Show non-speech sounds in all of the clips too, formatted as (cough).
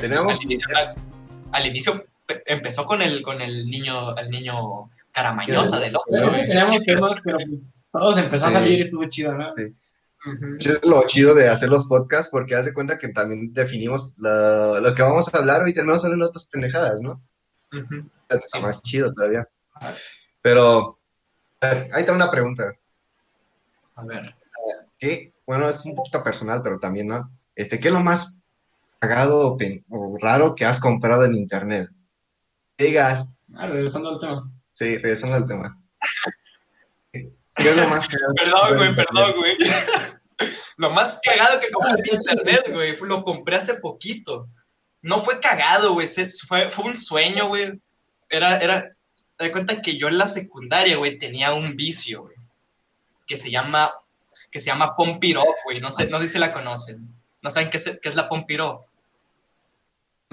Porque al, inicio, al- al inicio pe- empezó con el, con el niño, el niño caramañosa de Sí. loco. Pero es que teníamos temas, pero pues, todos empezó a salir y estuvo chido, ¿no? Sí. Es lo chido de hacer los podcasts porque haz de cuenta que también definimos la- lo que vamos a hablar y terminamos hablando otras pendejadas, ¿no? Está Sí. más chido todavía. Pero, a ver, ahí está una pregunta. A ver. que, bueno, es un poquito personal, pero también, ¿no? Este, ¿qué es lo más pagado o, raro que has comprado en internet? Digas, Ah, regresando al tema. sí, regresando al tema. (laughs) ¿Qué es lo más cagado? Perdón, güey, perdón, güey. Lo más cagado que compré Ah, en internet, güey, lo compré hace poquito. No fue cagado, güey, fue, fue un sueño, güey. Era, era, te cuenta que yo en la secundaria, güey, tenía un vicio, güey, que se llama, que se llama Up, güey. No sé, no sé si la conocen. ¿No saben qué es, qué es la Up?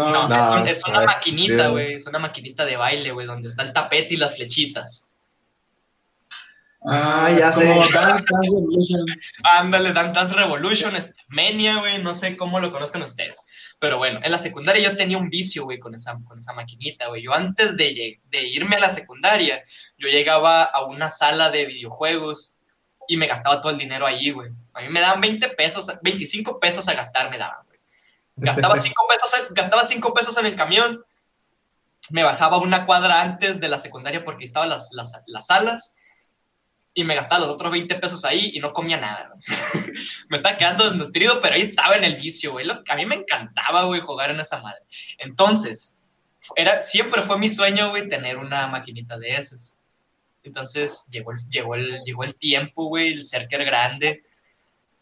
No, es, un- es a una ver, maquinita, güey, es una maquinita de baile, güey, donde está el tapete y las flechitas. Ah, ya como sé. Dance Dance Revolution. Ándale, Dance Dance Revolution, este, Mania, güey, no sé cómo lo conozcan ustedes. Pero bueno, en la secundaria yo tenía un vicio, güey, con esa, con esa maquinita, güey. Yo antes de, irme a la secundaria, yo llegaba a una sala de videojuegos y me gastaba todo el dinero allí, güey. A mí me daban 20 pesos, 25 pesos a gastar me daban, güey. Gastaba 5 pesos, gastaba 5 pesos en el camión, me bajaba una cuadra antes de la secundaria porque estaban las, las, las salas y me gastaba los otros 20 pesos ahí y no comía nada, (laughs) me estaba quedando desnutrido, pero ahí estaba en el vicio, güey. Lo- A mí me encantaba, güey, jugar en esa madre. Entonces, era, siempre fue mi sueño, güey, tener una maquinita de esas. Entonces, llegó el, llegó el, llegó el tiempo, güey, el cerker grande.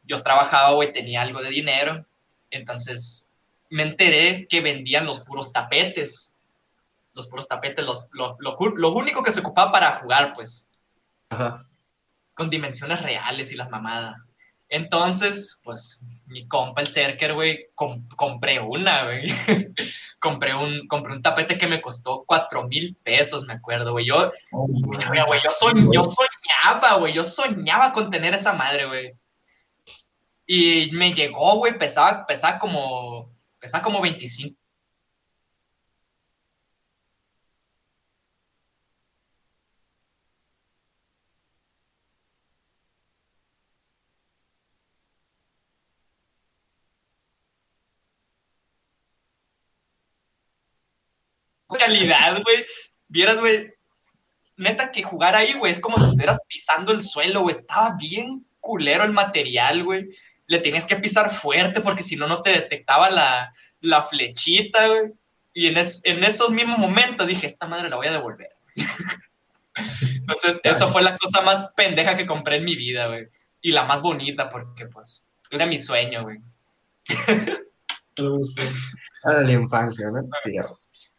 Yo trabajaba, güey, tenía algo de dinero. Entonces, me enteré que vendían los puros tapetes. Los puros tapetes, los, lo, lo, lo único que se ocupaba para jugar, pues Ajá. con dimensiones reales y las mamadas. Entonces, pues, mi compa, el Cerker, güey, com- compré una, güey. (laughs) compré, un, compré un tapete que me costó cuatro mil pesos, me acuerdo, güey. Yo, güey, yo, soñ- yo soñaba, güey, yo soñaba con tener esa madre, güey. Y me llegó, güey, pesaba, pesaba como, pesaba como 25 calidad, güey. Vieras, güey. Neta que jugar ahí, güey, es como si estuvieras pisando el suelo, güey. Estaba bien culero el material, güey. Le tenías que pisar fuerte porque si no, no te detectaba la, la flechita, güey. Y en, es- en esos mismos momentos dije, esta madre la voy a devolver. (laughs) Entonces, eso fue la cosa más pendeja que compré en mi vida, güey. Y la más bonita porque, pues, era mi sueño, güey. De la infancia, ¿no? Sí.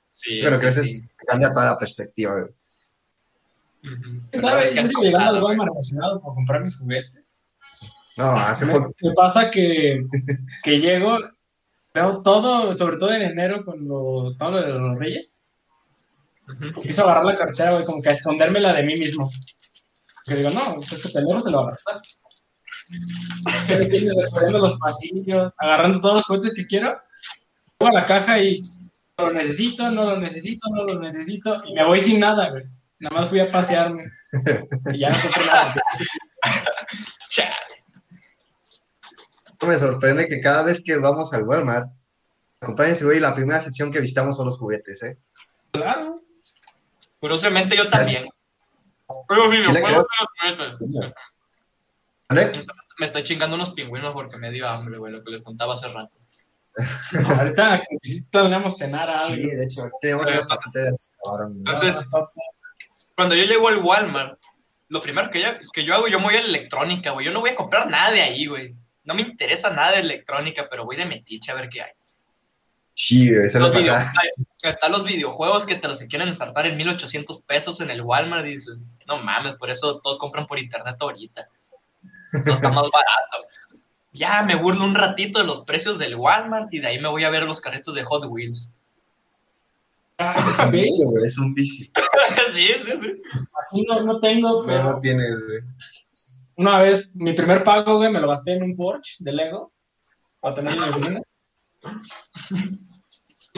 Sí, Pero sí, creces, sí. cambia toda la perspectiva, güey. Ujú. ¿Sabes? Yo llegando al. Walmart emocionado por comprar mis juguetes. No, hace Me, poco. me pasa que, que llego, veo todo, sobre todo en enero con los, todo lo de los reyes. Empiezo a agarrar la cartera, güey, como que a escondérmela de mí mismo. Que digo, no, pues este pendejo se lo va a gastar. Recorriendo los pasillos, agarrando todos los juguetes que quiero, pongo a la caja y lo necesito, no lo necesito, no lo necesito, y me voy sin nada, güey. Nada más fui a pasearme. Y ya no compré nada. (laughs) Chale. Me sorprende que cada vez que vamos al Walmart, acompáñense, güey, la primera sección que visitamos son los juguetes, ¿eh? Claro. Curiosamente yo también. Pero pero juguetes. ¿Vale? Me estoy chingando unos pingüinos porque me dio hambre, güey, lo que les contaba hace rato. (laughs) Ahorita planeamos cenar algo. Sí, de hecho, tenemos unas cabrón. Entonces, papas. cuando yo llego al Walmart, lo primero que yo, que yo hago, yo me voy a la electrónica, güey. Yo no voy a comprar nada de ahí, güey. No me interesa nada de electrónica, pero voy de metiche a ver qué hay. Sí, Los video- pasa. hay- están los videojuegos que te los quieren ensartar en 1800 pesos en el Walmart. Y dices, no mames, por eso todos compran por internet ahorita. No está más barato. Ya me burlo un ratito de los precios del Walmart y de ahí me voy a ver los carritos de Hot Wheels. Ah, Es un vicio, güey, es un vicio. (laughs) sí, sí, sí. Aquí no, no tengo, No, pero no tienes, güey. Una vez mi primer pago, güey, me lo gasté en un Porsche de Lego para tener en mi oficina.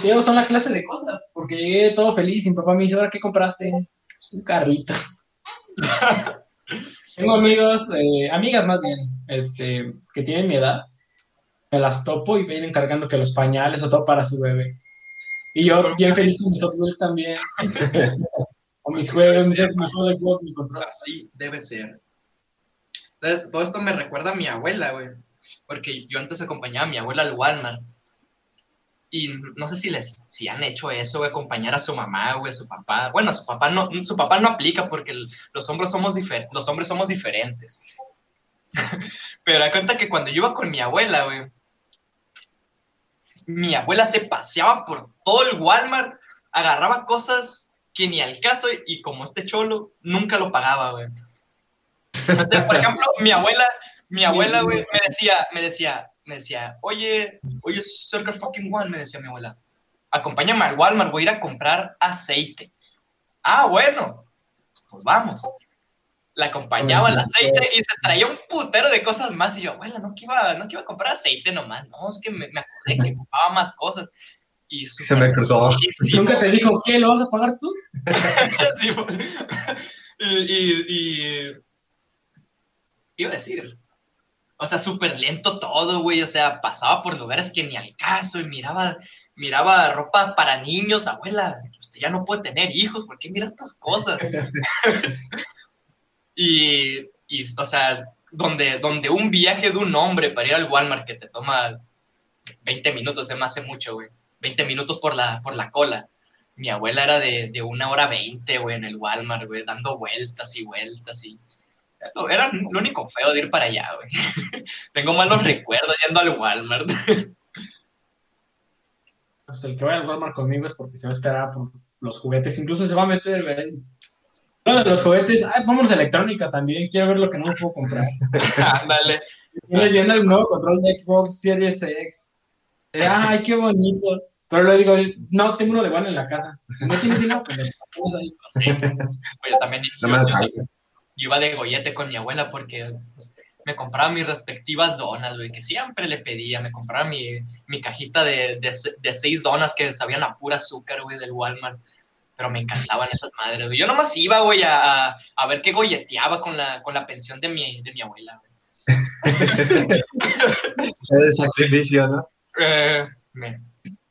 Tío, son la clase de cosas, porque llegué todo feliz y mi papá me dice, ¿ahora qué compraste? Un carrito. (laughs) Tengo amigos, eh, amigas más bien, este, que tienen mi edad, me las topo y vienen cargando que los pañales o todo para su bebé. Y yo bien feliz con mis Hot Wheels también. (laughs) o mis juegos, mis, Xbox, mi control. Así debe ser. Todo esto me recuerda a mi abuela, güey. Porque yo antes acompañaba a mi abuela al Walmart. Y no sé si les si han hecho eso, güey, acompañar a su mamá, güey, su papá. Bueno, su papá no, su papá no aplica porque los hombres somos, difer- los hombres somos diferentes. (laughs) Pero da cuenta que cuando yo iba con mi abuela, güey, mi abuela se paseaba por todo el Walmart, agarraba cosas que ni al caso y como este cholo nunca lo pagaba, güey. O sea, por ejemplo, mi abuela, mi abuela, güey, me decía, me decía, me decía, oye, oye, Circle fucking One, me decía mi abuela, acompáñame al Walmart, voy a ir a comprar aceite. Ah, bueno, pues vamos. La acompañaba al aceite y se traía un putero de cosas más. Y yo, abuela, no que iba, no que iba a comprar aceite nomás, no, es que me, me acordé que ocupaba más cosas. Y Se me cruzó. Nunca te dijo, ¿qué? ¿Lo vas a pagar tú? (laughs) Sí, güey. y, y, y- iba a decir, o sea, súper lento todo, güey, o sea, pasaba por lugares que ni al caso y miraba, miraba ropa para niños, abuela, usted ya no puede tener hijos, ¿por qué mira estas cosas? (laughs) y, y, o sea, donde, donde un viaje de un hombre para ir al Walmart que te toma 20 minutos, se me hace mucho, güey, 20 minutos por la, por la cola mi abuela era de, de una hora veinte, güey, en el Walmart, güey, dando vueltas y vueltas y... Era lo único feo de ir para allá, güey. (laughs) Tengo malos recuerdos yendo al Walmart. (laughs) Pues el que vaya al Walmart conmigo es porque se va a esperar por los juguetes. Incluso se va a meter, güey. Uno de los juguetes, ay, vamos a electrónica también. Quiero ver lo que no me puedo comprar. (laughs) Ándale. Tienes viendo el nuevo control de Xbox Series X. Eh, Ay, qué bonito. Pero le digo, no, tengo uno de One en la casa. No tienes dinero, pues ponemos ahí. Sí. Oye, también No me alcanza. Yo iba de gollete con mi abuela porque pues, me compraba mis respectivas donas, güey, que siempre le pedía. Me compraba mi, mi cajita de, de, de seis donas que sabían a pura azúcar, güey, del Walmart. Pero me encantaban esas madres, güey. Yo nomás iba, güey, a, a- ver qué golleteaba con la, con la pensión de mi, de mi abuela, güey. (laughs) Sacrificio, ¿no? Eh, me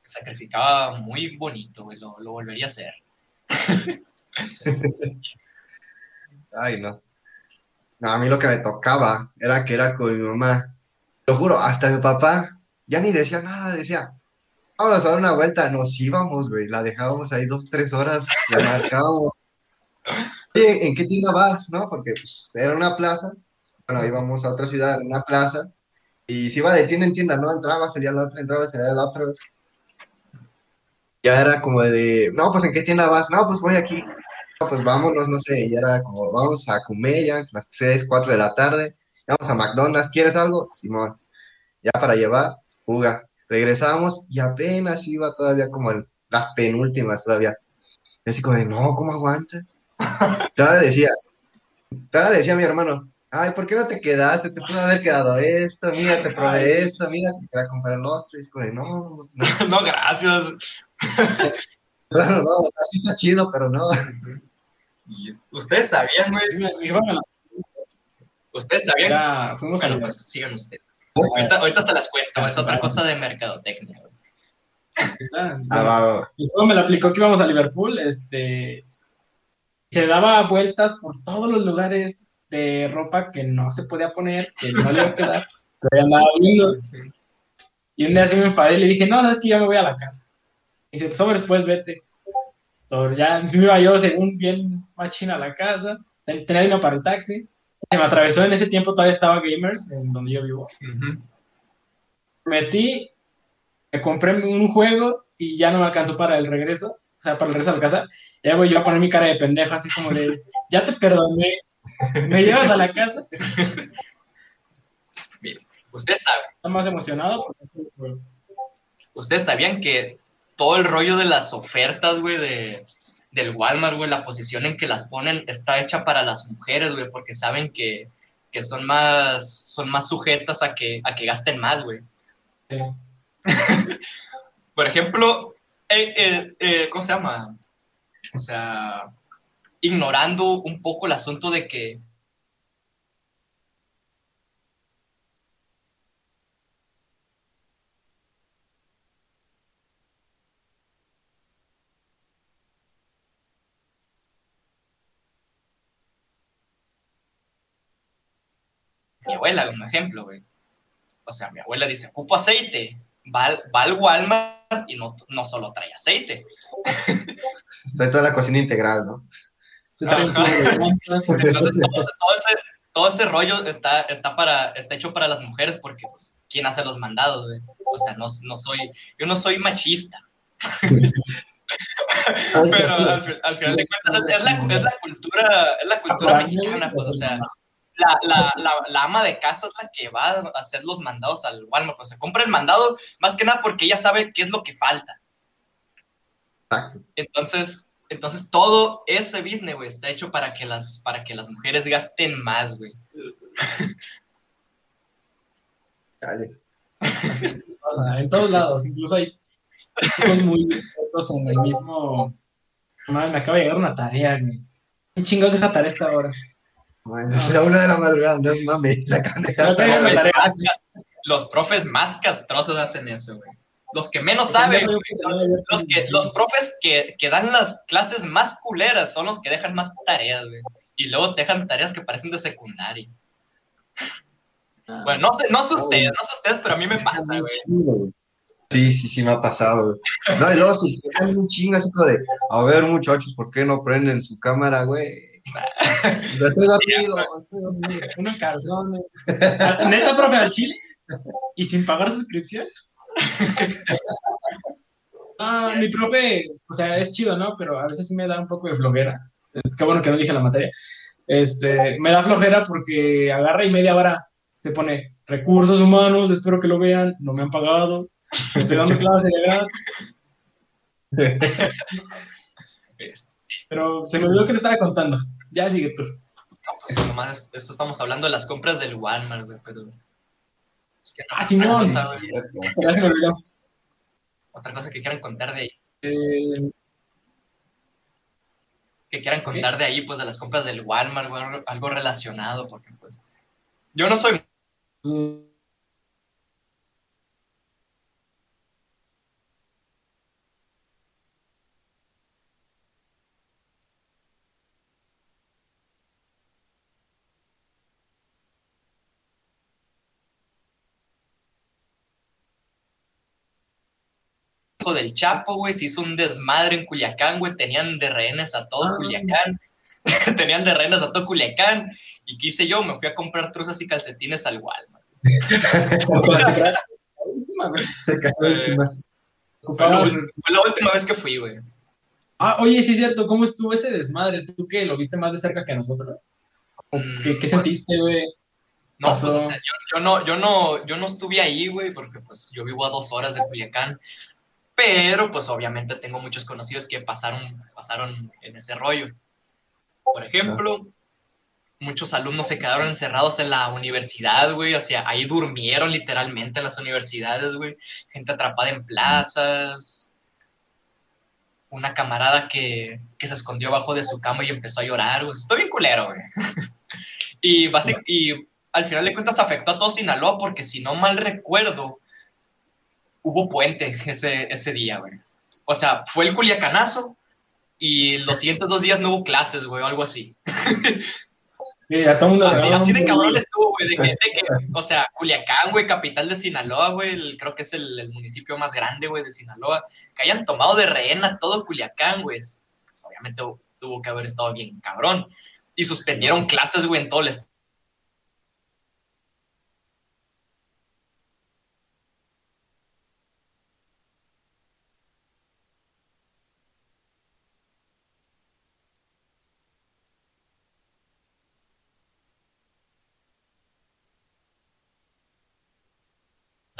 sacrificaba muy bonito, güey. Lo, lo volvería a hacer. (laughs) Ay, no. A mí lo que me tocaba era que era con mi mamá. Lo juro, hasta mi papá ya ni decía nada, decía, vamos a dar una vuelta. Nos íbamos, güey, la dejábamos ahí dos, tres horas, la marcábamos. (laughs) Oye, ¿en qué tienda vas? ¿No? Porque pues, era una plaza. Bueno, íbamos a otra ciudad, una plaza. Y si iba de tienda en tienda, ¿no? Entraba, salía la otra, entraba, salía la otra. Ya era como de, no, pues ¿en qué tienda vas? No, pues voy aquí. Pues vámonos, no sé, y era como, vamos a comer ya, las 3, 4 de la tarde, vamos a McDonald's, ¿quieres algo? Simón, ya para llevar, fuga. Regresamos y apenas iba todavía como en las penúltimas todavía. Y así como de, no, ¿cómo aguantas? (laughs) Todavía decía, todavía decía mi hermano, ay, ¿por qué no te quedaste? Te pudo haber quedado esto, mira, te probé esto, mira, te queda comprar el otro. Y es como de, no, no, (laughs) no, gracias. (laughs) claro, no, así está chido, pero no. Y ustedes sabían, güey. A Ustedes sabían. era- fuimos a Bueno, la- pues sigan ustedes. Ahorita, ahorita se las cuento, es otra cosa de mercadotecnia. güey. está- Ah, va, va. Y luego me la aplicó que íbamos a Liverpool, este, se daba vueltas por todos los lugares de ropa que no se podía poner, que no le iba a quedar, (laughs) pero andaba viendo. Y un día así me enfadé y le dije, no, sabes que ya me voy a la casa. Y dice, sobre después vete. Sobre, ya (laughs) me iba yo según bien machina a la casa, ten- tenía dinero para el taxi. Se me atravesó en ese tiempo, todavía estaba Gamers, en donde yo vivo. Ujú. metí, me compré un juego y ya no me alcanzó para el regreso, o sea, para el regreso a la casa. Ya voy yo a poner mi cara de pendejo, así como de, ya te perdoné, me llevas a la casa. (laughs) Bien. Ustedes saben, Estaba más emocionado porque ustedes sabían que todo el rollo de las ofertas, güey, de, del Walmart, güey, la posición en que las ponen está hecha para las mujeres, güey, porque saben que, que son más son más sujetas a que, a que gasten más, güey. eh, (laughs) Por ejemplo, eh, eh, eh, ¿cómo se llama? O sea, ignorando un poco el asunto de que mi abuela, un ejemplo, güey. O sea, mi abuela dice, ocupo aceite, va, al- va al Walmart y no, no solo trae aceite. Está toda la cocina integral, ¿no? Trae (laughs) Entonces, todo ese, todo ese- rollo está, está, para, está hecho para las mujeres porque, pues, ¿quién hace los mandados, güey? O sea, no, no soy, yo no soy machista, Ay, (laughs) pero al, al final de cuentas es la, es la cultura, es la cultura mexicana, pues, o sea, la, la, la, la ama de casa es la que va a hacer los mandados al Walmart, pues se compra el mandado más que nada porque ella sabe qué es lo que falta. Exacto. Entonces, entonces todo ese business, güey, está hecho para que las, para que las mujeres gasten más, güey. Dale. Así es, o sea, en todos lados, incluso hay chicos muy dispuestos en el mismo. Madre, me acaba de llegar una tarea, güey. ¿Qué chingados deja tarea esta hora? Man, es la una de la madrugada, no es mame. La No tarea. Los profes más castrosos hacen eso, güey. Los que menos saben, güey, los, que, los profes que, que dan las clases más culeras son los que dejan más tareas, güey. Y luego te dejan tareas que parecen de secundaria. Bueno, no sé, no sé ustedes, no sé ustedes, pero a mí me pasa, güey. Sí, sí, sí me ha pasado. güey. No, y luego se quedan un chingo así como de, a ver, muchachos, ¿por qué no prenden su cámara, güey? Estoy dormido, estoy dormido. Unos calzones. (laughs) Neta, profe, al chile. Y sin pagar suscripción. (laughs) Ah, mi profe, o sea, es chido, ¿no? Pero a veces sí me da un poco de flojera. Qué bueno que no dije la materia. Este, me da flojera porque agarra y media hora se pone recursos humanos, espero que lo vean, no me han pagado, estoy dando (laughs) clase de verdad, Este, pero se me olvidó que te estaba contando. Ya sigue tú. pues nomás esto estamos hablando de las compras del Walmart, güey, pero... es que no, Ah, Simón. Sí, se me olvidó. otra cosa que quieran contar de ahí, Eh, que quieran contar de ahí, pues de las compras del Walmart, güey, algo- algo relacionado, porque pues yo no soy hijo del Chapo, güey, se hizo un desmadre en Culiacán, güey, tenían de rehenes a todo Ah. Culiacán, (laughs) tenían de rehenes a todo Culiacán, y ¿qué hice yo? Me fui a comprar truzas y calcetines al Walmart. Se cayó encima. Fue, la ul- fue la última vez que fui, güey. Ah, oye, sí es cierto, ¿cómo estuvo ese desmadre? ¿Tú que lo viste más de cerca que nosotros? ¿O Mm, ¿Qué, qué pues, sentiste, güey? No, pues, o sea, yo, yo no, yo, no, yo no estuve ahí, güey, porque pues yo vivo a dos horas de Culiacán, pero pues obviamente tengo muchos conocidos que pasaron, pasaron en ese rollo. Por ejemplo, muchos alumnos se quedaron encerrados en la universidad, güey, o sea, ahí durmieron literalmente en las universidades, güey, gente atrapada en plazas, una camarada que, que se escondió abajo de su cama y empezó a llorar, güey, estoy bien culero, güey. (laughs) y, y al final de cuentas afectó a todo Sinaloa porque si no mal recuerdo, hubo puente ese, ese día, güey. O sea, fue el culiacanazo y los siguientes dos días no hubo clases, güey, o algo así. Sí, a todo mundo Así, así de cabrón estuvo, güey, de que, de que, o sea, Culiacán, güey, capital de Sinaloa, güey, creo que es el, el municipio más grande, güey, de Sinaloa, que hayan tomado de rehén a todo Culiacán, güey, es- pues obviamente tuvo que haber estado bien cabrón. Y suspendieron clases, güey, en todo el estado.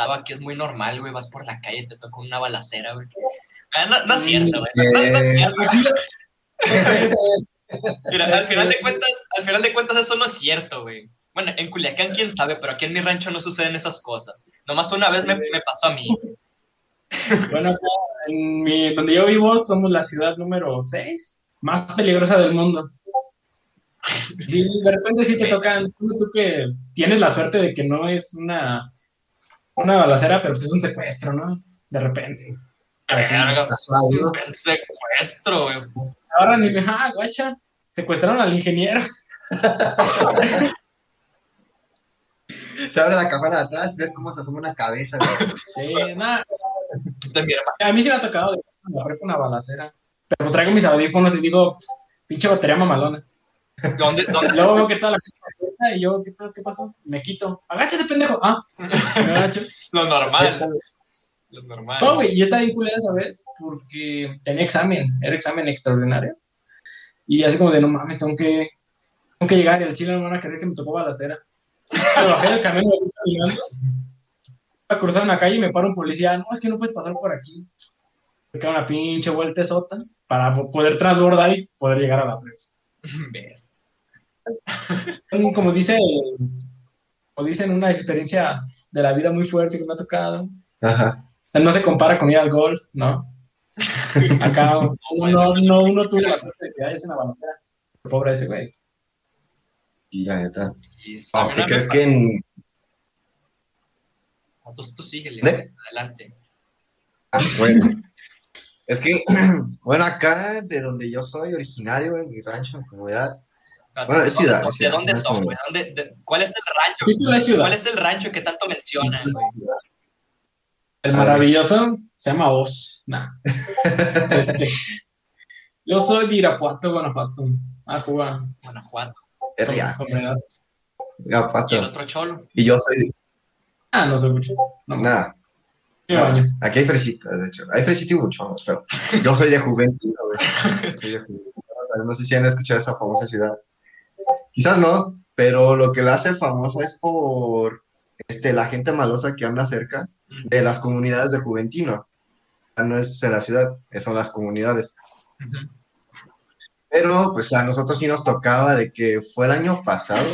Estaba que es muy normal, güey, vas por la calle y te toca una balacera, güey. Ah, No, no es cierto, güey. No, no- no es cierto. Mira, al final de (laughs) cuentas, al final de cuentas eso no es cierto, güey. Bueno, en Culiacán quién sabe, pero aquí en mi rancho no suceden esas cosas. Nomás una vez me, me pasó a mí. Bueno, en mi, donde yo vivo somos la ciudad número 6, más peligrosa del mundo. Sí, de repente sí te tocan, tú, tú que tienes la suerte de que no es una, una balacera, pero pues es un secuestro, ¿no? De repente. Secuestro, güey. Ahora ni me, ah, guacha, secuestraron al ingeniero. Se abre la cámara de atrás, ves cómo se asoma una cabeza, güey. Sí, nada, a mí sí me ha tocado de me apreto una balacera. Pero pues traigo mis audífonos y digo, pinche batería mamalona. ¿Dónde, dónde luego veo que toda la gente y yo, ¿qué, pasó? Me quito. Agáchate, pendejo. Ah, me agacho. (laughs) Lo normal. Lo normal. No, güey, y estaba bien culera esa vez porque tenía examen, era examen extraordinario. Y así como de, no mames, tengo que, tengo que llegar y al chile no me van a creer que me tocó balacera. Me bajé del camión, me caminando. A cruzar una calle y me para un policía. No, es que no puedes pasar por aquí. Me queda una pinche vuelta sota para po- poder transbordar y poder llegar a la prepa. (laughs) Como dice, como dicen, una experiencia de la vida muy fuerte que me ha tocado. Ajá. O sea, no se compara con ir al golf, ¿no? (laughs) Acá uno, no, uno tuvo la suerte de que haya una balacera. Pobre ese güey. Y la neta. Y Ah, a mí ¿Qué una crees que en. No, Tú, tú síguele, ¿Eh? adelante. Ah, bueno. Es que, (clears throat) bueno, acá de donde yo soy originario, en mi rancho, en comunidad. Bueno, es ciudad, ¿De dónde no son, güey? ¿Dónde- de- ¿Cuál es el rancho? Título de ciudad. ¿Cuál es el rancho que tanto mencionan, güey? El maravilloso se llama Oz. Nah. (laughs) Este, yo soy de Irapuato, Guanajuato. Ah, juega. Guanajuato. Es real, Sombreras. Y el otro cholo. Y yo soy. Ah, no sé mucho. No, Nada. baño. Aquí hay fresitas, de hecho. Hay fresitas y mucho, pero yo soy de Juventino, güey. (laughs) Soy de Juventino. No sé si han escuchado esa famosa ciudad. Quizás no, pero lo que la hace famosa es por este, la gente malosa que anda cerca de las comunidades de Juventino. No es en la ciudad, son las comunidades. Pero pues a nosotros sí nos tocaba de que fue el año pasado.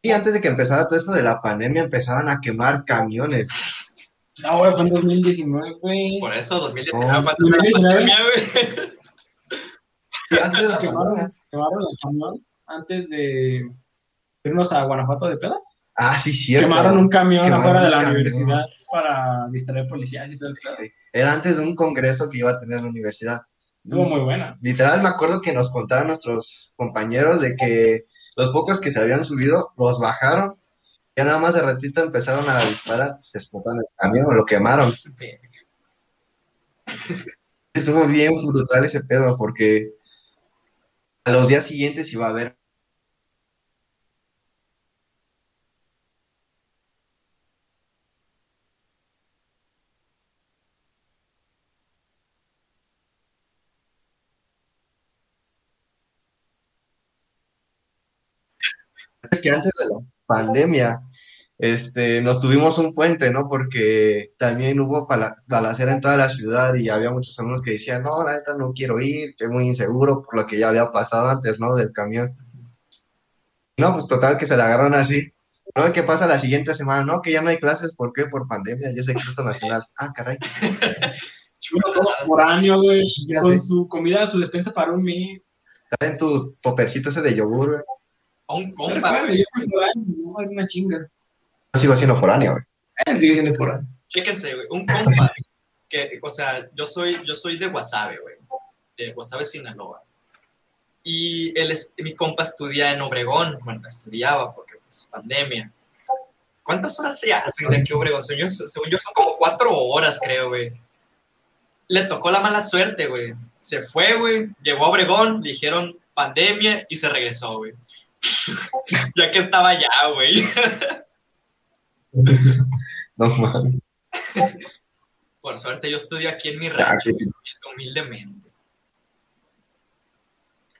Y antes de que empezara todo eso de la pandemia, empezaban a quemar camiones. No, güey, fue en 2019, güey. Por eso, 2019 Oh. fue antes de la 2019. pandemia, güey. Y antes de la (laughs) Quemaron, pandemia. quemaron el camión antes de irnos a Guanajuato de peda. Ah, sí, cierto. Quemaron un camión Quemaron afuera de la camión. universidad para distraer policías y todo el pedo. Era antes de un congreso que iba a tener la universidad. Estuvo muy buena. Literal, me acuerdo que nos contaban nuestros compañeros de que los pocos que se habían subido los bajaron. Ya nada más de ratito empezaron a disparar, se explotaron el camión, lo quemaron. (laughs) Estuvo bien brutal ese pedo porque a los días siguientes iba a haber es que antes de la pandemia este, nos tuvimos un puente, ¿no? Porque también hubo balacera en toda la ciudad y había muchos alumnos que decían, no, la neta no quiero ir, estoy muy inseguro por lo que ya había pasado antes, ¿no? Del camión. No, pues total que se la agarraron así. ¿No? ¿Qué pasa la siguiente semana? No, que ya no hay clases, ¿por qué? Por pandemia, ya es decreto nacional. (laughs) Ah, caray. (laughs) Uno todo foráneo, güey. Sí, Con sé. su comida, su despensa para un mes. Traen tu popercito ese de yogur, güey. A un No compa, yo fui foráneo, no, era una chinga. Yo sigo siendo foráneo, güey. Él sigue siendo foráneo. Chéquense, güey. Un compa. (laughs) Que, o sea, yo soy, yo soy de Guasave, güey. De Guasave, Sinaloa. Y él es, mi compa estudia en Obregón. Bueno, estudiaba porque, pues, pandemia. ¿Cuántas horas se hacen de aquí a Obregón? Según yo, según yo, son como cuatro horas, creo, güey. Le tocó la mala suerte, güey. Se fue, güey. Llegó a Obregón, le dijeron pandemia y se regresó, güey. Ya que estaba allá, güey. No mames. Por suerte, yo estudio aquí en mi Ya, rancho, que- humildemente.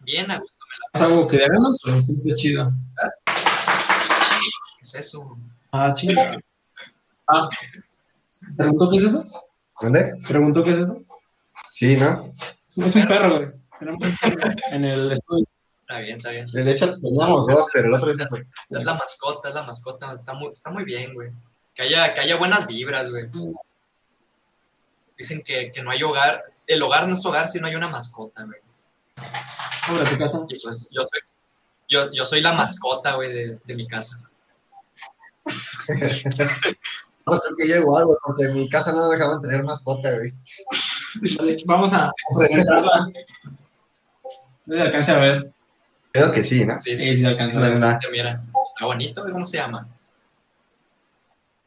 Bien, a gusto. ¿Es algo que o sí está chido? ¿Qué es eso? Ah, chinga. Ah. ¿Preguntó qué es eso? ¿Dónde? ¿Preguntó qué es eso? Sí, ¿no? Es un- es un perro, güey. Tenemos un perro en el estudio. Está bien, está bien. De hecho, teníamos dos, pero el otro día se fue. Es la mascota, es la mascota. Está muy, está muy bien, güey. Que haya, que haya buenas vibras, güey. Dicen que, que no hay hogar, el hogar no es hogar si no hay una mascota, güey. Pobre tu casa. Y pues yo soy, yo, yo soy la mascota, güey, de, de mi casa. (laughs) No, creo que yo igual, güey, porque en mi casa no nos dejaban tener mascota, güey. Vale, Vamos a presentarla. No se alcance a ver. Creo que sí, ¿no? Sí, Sí, sí se alcanza a ver. Se mira. Está bonito, ¿cómo se llama?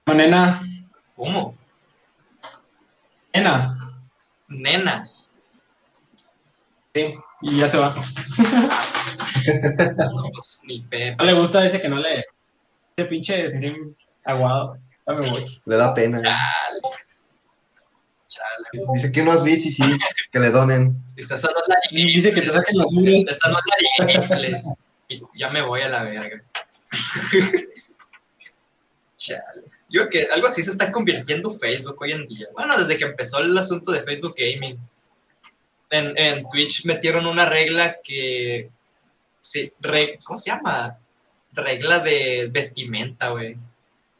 No, nena, ¿Cómo? nena. Nena. Sí, y ya se va. (laughs) No, pues, ni No pepa. le gusta ese que no le. Ese pinche stream aguado. Ya me voy. Le da pena. Chale. Chale. Dice que unos bits y sí, que le donen. Dice, esa no es la Y dice que te saquen los la Liga Inglés. Y ya me voy a la verga. (laughs) Chale. Yo creo que algo así se está convirtiendo Facebook hoy en día. Bueno, desde que empezó el asunto de Facebook Gaming. En, en Twitch metieron una regla que. Sí, re- ¿Cómo se llama? Regla de vestimenta, güey.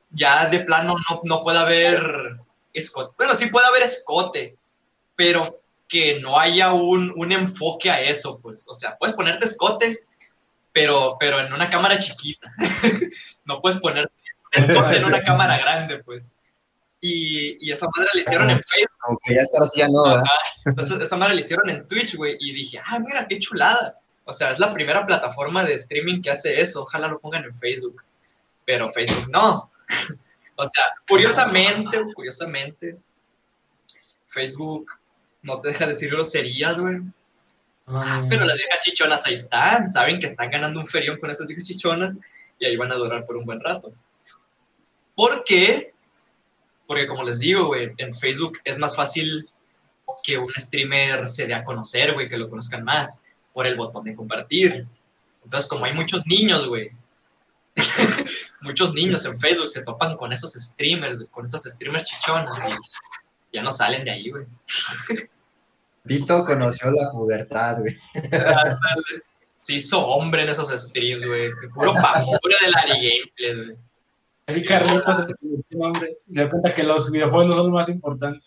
Ya de plano no, no puede haber escote. Bueno, sí puede haber escote, pero que no haya un, un enfoque a eso, pues. O sea, puedes ponerte escote, pero, pero en una cámara chiquita. (laughs) no puedes ponerte escote en una (laughs) cámara grande, pues. Y, y esa madre la hicieron en Facebook. Aunque ya estar así ya no, ¿verdad? Entonces, esa madre la hicieron en Twitch, güey. Y dije, ah, mira, qué chulada. O sea, es la primera plataforma de streaming que hace eso. Ojalá lo pongan en Facebook. Pero Facebook no. (laughs) o sea, curiosamente, curiosamente, Facebook no te deja decir groserías, güey. Pero las viejas chichonas ahí están. Saben que están ganando un ferión con esas viejas chichonas y ahí van a durar por un buen rato. ¿Por qué? Porque como les digo, güey, en Facebook es más fácil que un streamer se dé a conocer, güey, que lo conozcan más por el botón de compartir. Entonces, como hay muchos niños, güey, (laughs) muchos niños en Facebook se topan con esos streamers, con esos streamers chichonas, y ya no salen de ahí, güey. Vito conoció la pubertad, güey. (laughs) Se hizo hombre en esos streams, güey. Puro papura de la gameplay, güey. Así Carlitos se convirtió en hombre. Se da cuenta que los videojuegos no son lo más importante.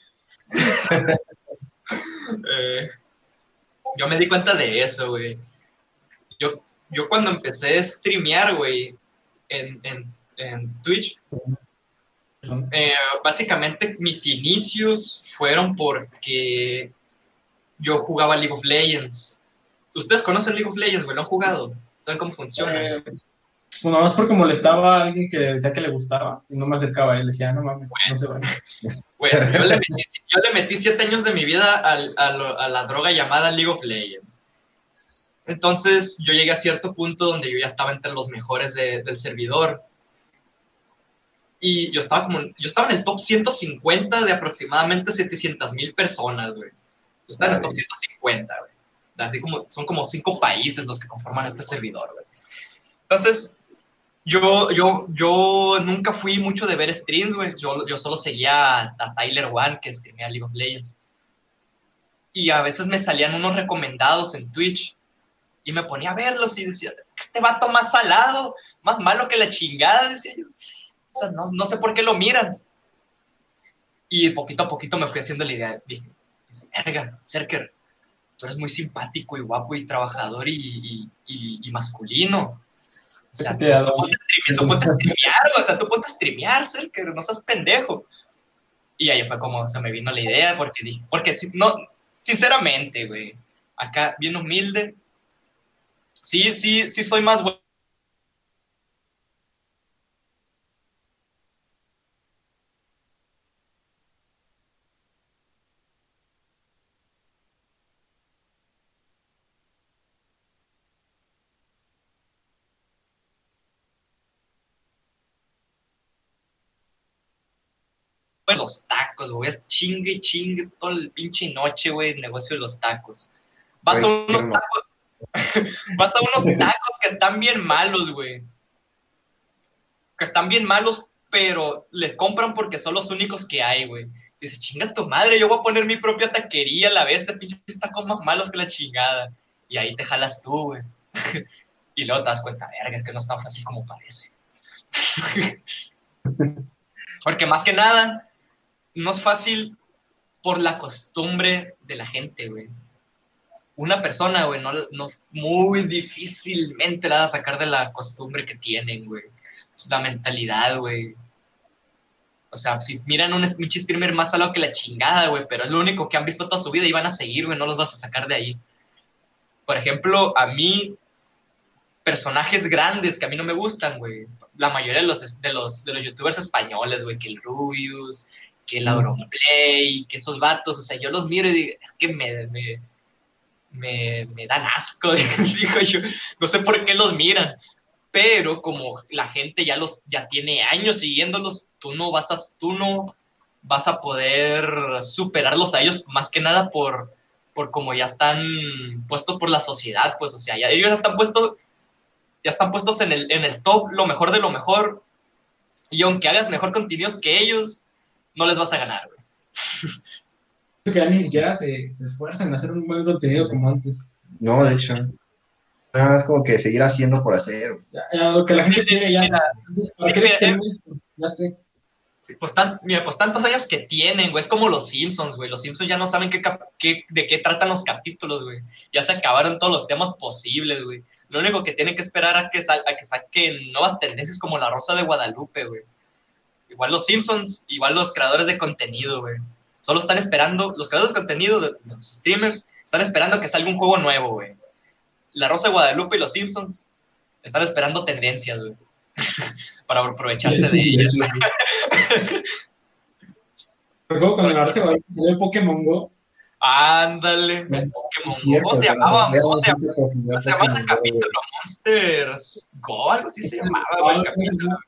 Eh, yo me di cuenta de eso, güey. Yo, yo cuando empecé a streamear, güey, en, en, en Twitch, eh, básicamente mis inicios fueron porque yo jugaba League of Legends. ¿Ustedes conocen League of Legends, güey? ¿Lo han jugado? ¿Saben cómo funciona? Eh, pues nada más porque molestaba a alguien que decía que le gustaba y no me acercaba a él. Decía, no mames, no se va. Güey, (laughs) yo, le metí, yo le metí siete años de mi vida al- a, lo- a la droga llamada League of Legends. Entonces yo llegué a cierto punto donde yo ya estaba entre los mejores de- del servidor. Y yo estaba como, yo estaba en el top 150 de aproximadamente 700 mil personas, güey. Yo estaba en el top Ay. 150, güey. Así como, son como cinco países los que conforman este servidor, güey. Entonces, yo, yo, yo nunca fui mucho de ver streams, güey. Yo, yo solo seguía a, a Tyler One, que streamea League of Legends. Y a veces me salían unos recomendados en Twitch. Y me ponía a verlos y decía, este vato más salado, más malo que la chingada, decía yo. O sea, no, no sé por qué lo miran. Y poquito a poquito me fui haciendo la idea. Dije, verga, Cerker, tú eres muy simpático y guapo y trabajador y, y, y- y masculino. O sea, da tú ponte tú ponte a streamear, o sea, tú ponte a streamear, Cerker, no seas pendejo. Y ahí fue como se me vino la idea, porque dije, porque si- no, sinceramente, güey, acá bien humilde, sí, sí, sí soy más bueno. Los tacos, güey, es chingue y chingue todo el pinche noche, güey, el negocio de los tacos. Vas a unos tacos, (laughs) vas a unos tacos que están bien malos, güey. Que están bien malos, pero le compran porque son los únicos que hay, güey. Dice, chinga tu madre, yo voy a poner mi propia taquería la vez, este pinche tacos más malos que la chingada. Y ahí te jalas tú, güey. (laughs) y luego te das cuenta, verga, que no es tan fácil como parece. (laughs) porque más que nada, no es fácil por la costumbre de la gente, güey. Una persona, güey, no, no, muy difícilmente la va a sacar de la costumbre que tienen, güey. Es la mentalidad, güey. O sea, si miran un pinche streamer más salado que la chingada, güey, pero es lo único que han visto toda su vida y van a seguir, güey, no los vas a sacar de ahí. Por ejemplo, a mí, personajes grandes que a mí no me gustan, güey. La mayoría de los, de los, de los youtubers españoles, güey, que el Rubius, que el Auronplay, que esos vatos, o sea, yo los miro y digo, es que me, me, me, me dan asco, (laughs) digo yo, no sé por qué los miran, pero como la gente ya los ya tiene años siguiéndolos, tú no vas a tú no vas a poder superarlos a ellos más que nada por por como ya están puestos por la sociedad, pues o sea, ya ellos ya están puestos ya están puestos en el, en el top, lo mejor de lo mejor. Y aunque hagas mejor contenidos que ellos, no les vas a ganar. (laughs) que ya ni siquiera se, se esfuerzan en hacer un buen contenido como antes. No, de hecho. Nada más como que seguir haciendo por hacer. Ya, ya, lo que la gente quiere ya. Entonces, ¿para sí, mira, experimento? Ya sé. Sí, pues, tan, mira, pues tantos años que tienen, güey. Es como los Simpsons, güey. Los Simpsons ya no saben qué- de qué tratan los capítulos, güey. Ya se acabaron todos los temas posibles, güey. Lo único que tienen que esperar a que, sal- a que saquen nuevas tendencias como la Rosa de Guadalupe, güey. Igual los Simpsons, igual los creadores de contenido, güey. Solo están esperando, los creadores de contenido, de, de los streamers, están esperando que salga un juego nuevo, güey. La Rosa de Guadalupe y los Simpsons están esperando tendencias, güey. (laughs) Para aprovecharse de ellas. Recuerdo (laughs) cuando la Rosa de salió el Pokémon Go. Ándale, Pokémon. Cierto, ¿Cómo se llamaba? ¿Cómo se llamaba? por jugar ¿Cómo se llamaba ese Go, capítulo? Monsters Go, algo así se llamaba, güey. el capítulo.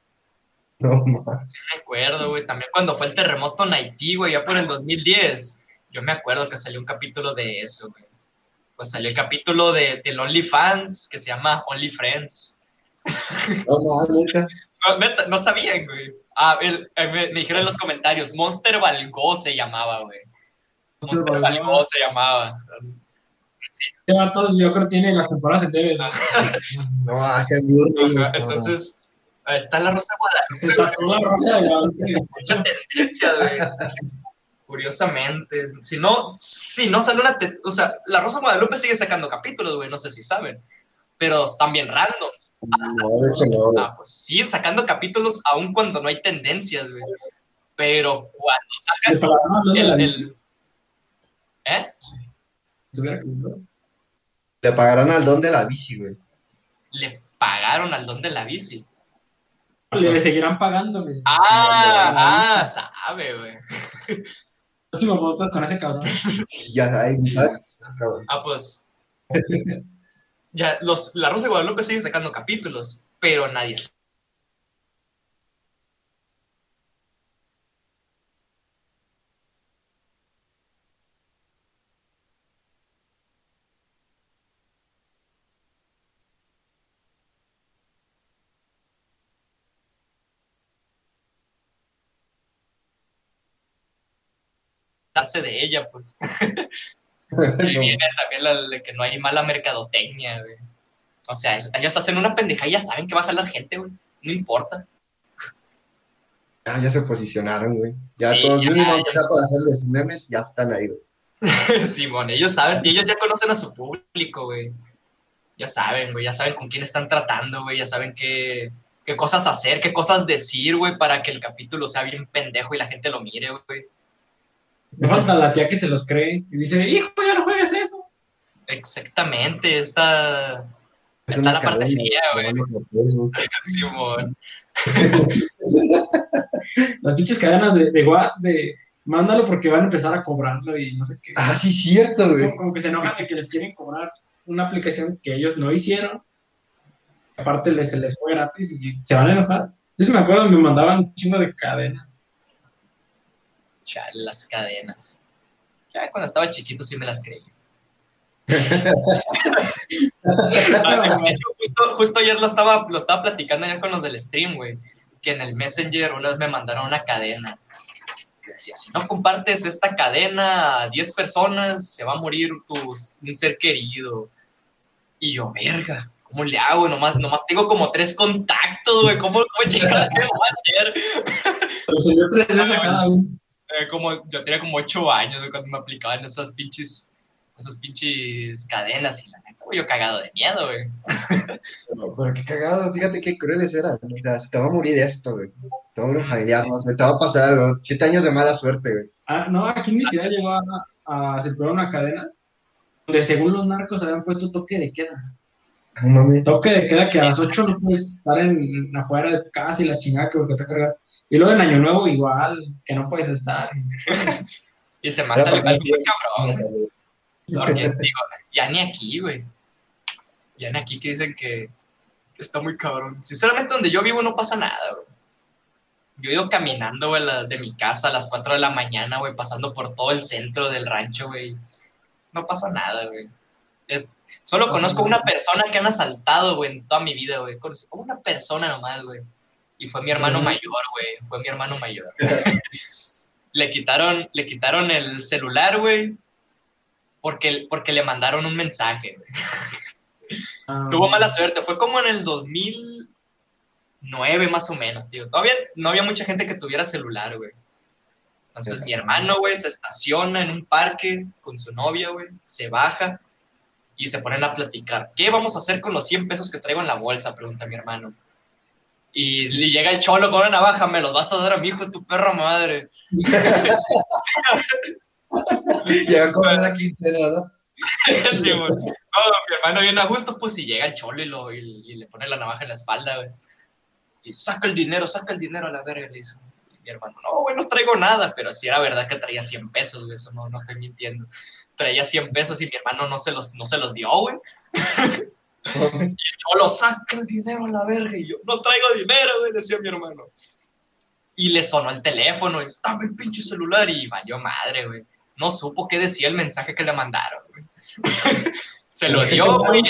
(laughs) No, más. Sí me acuerdo, güey. También cuando fue el terremoto en Haití, güey, ya por el 2010. Yo me acuerdo que salió un capítulo de eso, güey. Pues salió el capítulo de, del OnlyFans que se llama OnlyFriends. No, más, nunca. No, neta, no sabían, güey. Ah, el- eh, me, me dijeron en los comentarios, Monster Valgo se llamaba, güey. Monster Monster Valgo. Valgo se llamaba. Este vato, yo creo que tiene las temporadas enteras. No, (laughs) hasta el Entonces, está la Rosa de Guadalupe. Se tatuó la Rosa de Guadalupe. (laughs) mucha tendencia, güey. Curiosamente. Si no, si no sale una. te- o sea, la Rosa de Guadalupe sigue sacando capítulos, güey. No sé si saben. Pero están bien randoms. No, de hecho no. güey. Ah, pues siguen sacando capítulos aun cuando no hay tendencias, güey. Pero cuando Le sacan de la el. el- ¿Eh? Te pagarán al don de la bici, güey. Le pagaron al don de la bici. Le seguirán pagando, güey. Ah, ah, sabe, güey. (laughs) Próximo podcast con ese cabrón. Sí, ya hay cabrón. Ah, pues. ya, los, la Rosa de Guadalupe sigue sacando capítulos, pero nadie. Darse de ella, pues. (laughs) Y viene también la de que no hay mala mercadotecnia, güey. O sea, ellos hacen una pendeja y ya saben que va a jalar gente, güey. No importa. Ya, ya se posicionaron, güey. Ya Sí, todos, ya, mínimo, ya. hacerles memes, ya están ahí, güey. (laughs) Simón, ellos saben, ellos ya conocen a su público, güey. Ya saben, güey, ya saben con quién están tratando, güey, ya saben qué, qué cosas hacer, qué cosas decir, güey, para que el capítulo sea bien pendejo y la gente lo mire, güey. Me falta la tía que se los cree y dice, hijo, ya no juegues eso. Exactamente, esta Es Está la parte fea, güey. (laughs) Simón. (laughs) Las pinches cadenas de, de WhatsApp de mándalo porque van a empezar a cobrarlo y no sé qué. Ah, sí, cierto, güey. como, como que se enojan de que les quieren cobrar una aplicación que ellos no hicieron. Aparte les, se les fue gratis y se van a enojar. Yo me acuerdo, me mandaban un chingo de cadena. Chale, las cadenas. Ya cuando estaba chiquito sí me las creí. (laughs) Justo, justo ayer lo estaba, lo estaba platicando ayer con los del stream, güey. Que en el Messenger una vez me mandaron una cadena. Que decía, si no compartes esta cadena a 10 personas, se va a morir tu, un ser querido. Y yo, verga, ¿cómo le hago? Nomás, nomás tengo como tres contactos, güey. ¿Cómo, cómo chingados voy a hacer? Pero se dio tres a cada uno. Como, yo tenía como ocho años cuando me aplicaban esas pinches, esas pinches cadenas y la neta, güey, yo cagado de miedo, güey. Pero, pero qué cagado, fíjate qué crueles eran. O sea, se te va a morir esto, güey. Se te va a morir un familiar, no sé, te va a pasar algo. Siete años de mala suerte, güey. Ah, no, aquí en mi ciudad llegó a, a circular una cadena donde según los narcos habían puesto toque de queda. No mames. Toque de queda que a las 8 no puedes estar en, afuera de tu casa y la chingada que porque te carga. Y luego en Año Nuevo igual, que no puedes estar. (laughs) Y se me hace algo muy cabrón, güey. Porque, digo, ya ni aquí, güey. Ya ni aquí que dicen que, que está muy cabrón. Sinceramente, donde yo vivo no pasa nada, güey. Yo he ido caminando, güey, la- de mi casa a las 4 de la mañana, güey, pasando por todo el centro del rancho, güey. No pasa nada, güey. Es, solo conozco una persona que han asaltado, güey, en toda mi vida, güey. Conocí como una persona nomás, güey. Y fue mi hermano mayor, güey. Fue mi hermano mayor. (laughs) le quitaron, le quitaron el celular, güey, porque, porque le mandaron un mensaje, güey. Ah, (laughs) Tuvo mala suerte, fue como en el 2009 más o menos, tío. Todavía no había mucha gente que tuviera celular, güey. Entonces mi hermano, güey, se estaciona en un parque con su novia, güey, se baja y se ponen a platicar. ¿Qué vamos a hacer con los 100 pesos que traigo en la bolsa? Pregunta mi hermano. Y le llega el cholo con una navaja, me los vas a dar a mi hijo, tu perra madre. (laughs) Llega con la quincena, ¿no? (laughs) Sí. No, mi hermano viene a gusto, pues, y llega el cholo y, lo, y, y le pone la navaja en la espalda, güey. Y saca el dinero, saca el dinero a la verga, le dice. Y mi hermano, no, güey, no traigo nada, pero sí era verdad que traía 100 pesos, güey, eso no, no estoy mintiendo. Traía 100 pesos y mi hermano no se los, no se los dio, güey. Cholo, saca el dinero a la verga. Y yo, no traigo dinero, güey, decía mi hermano. Y le sonó el teléfono, y dame el pinche celular, y valió madre, güey. No supo qué decía el mensaje que le mandaron, güey. (laughs) Se lo dio, güey.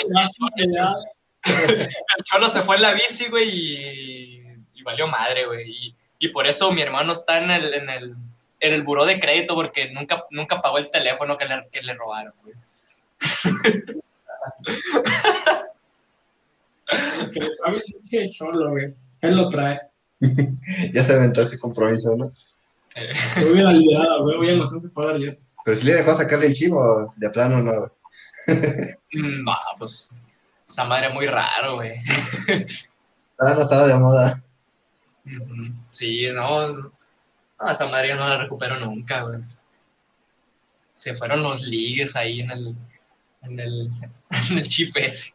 El cholo se fue en la bici, güey, y, y valió madre, güey. Y, y por eso mi hermano está en el, en el, en el buró de crédito, porque nunca, nunca pagó el teléfono que le, que le robaron, güey. Que el cholo, güey. Él lo trae. (laughs) Ya se aventó ese compromiso, ¿no? Se hubiera liderado, güey. Voy a lo tengo que pagar yo. Pero si le dejó sacarle el chivo, de plano no. Mm, No, pues esa madre muy raro, güey. (laughs) Ah, no estaba de moda. Sí, no. No, esa madre ya no la recupero nunca, güey. Se fueron los ligues ahí en el, en el, (laughs) en el chip ese.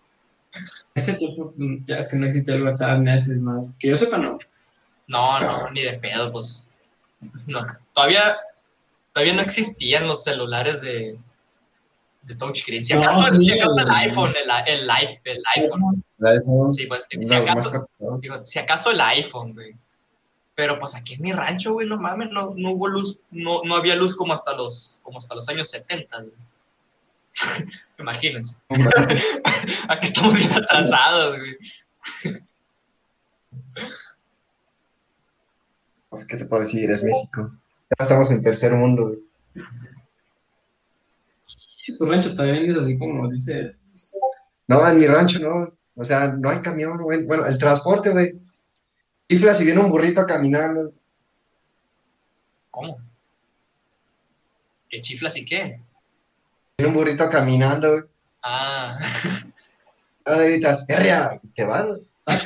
Ese tiempo, ya es que no existe el WhatsApp ni más. Que yo sepa, no. No, no, ni de pedo, pues. No, todavía, todavía no existían los celulares de, de touchscreen. Si No, acaso, sí, si acaso el iPhone, el, el, i- el iPhone. El iPhone, Sí, pues, si acaso. Digo, si acaso el iPhone, güey. Pero pues aquí en mi rancho, güey, no mames, no, no hubo luz, no, no había luz como hasta los, como hasta los años 70, güey. (laughs) Imagínense. (laughs) Aquí estamos bien atrasados, güey. Pues, ¿qué te puedo decir? Es México. Ya estamos en tercer mundo, güey. Tu rancho también es así como nos dice. No, en mi rancho no. O sea, no hay camión, güey. Bueno, el transporte, güey. Chifla si viene un burrito caminando. ¿Cómo? ¿Qué chiflas y qué? Viene un burrito caminando, güey. Ah, (laughs) Ah, gritas, ¡Herria! Te van, güey. Ah,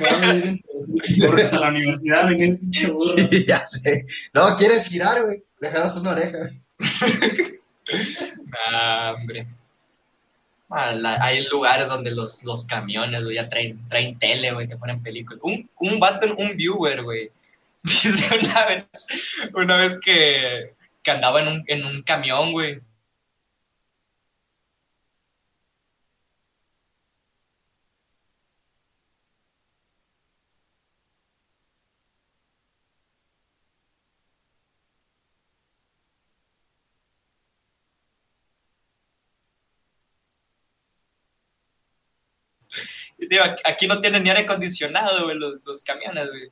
corres a la universidad en ese pinche burro. Sí, ya sé. No, quieres girar, güey. Dejadas una oreja. (laughs) ah, hombre. Ah, hay lugares donde los, los camiones, güey, ya traen, traen tele, güey, que ponen películas. Un, un vato, un viewer, güey, (laughs) dice una vez, una vez que, que andaba en un, en un camión, güey. Digo, aquí- no tienen ni aire acondicionado, güey, los, los camiones, güey.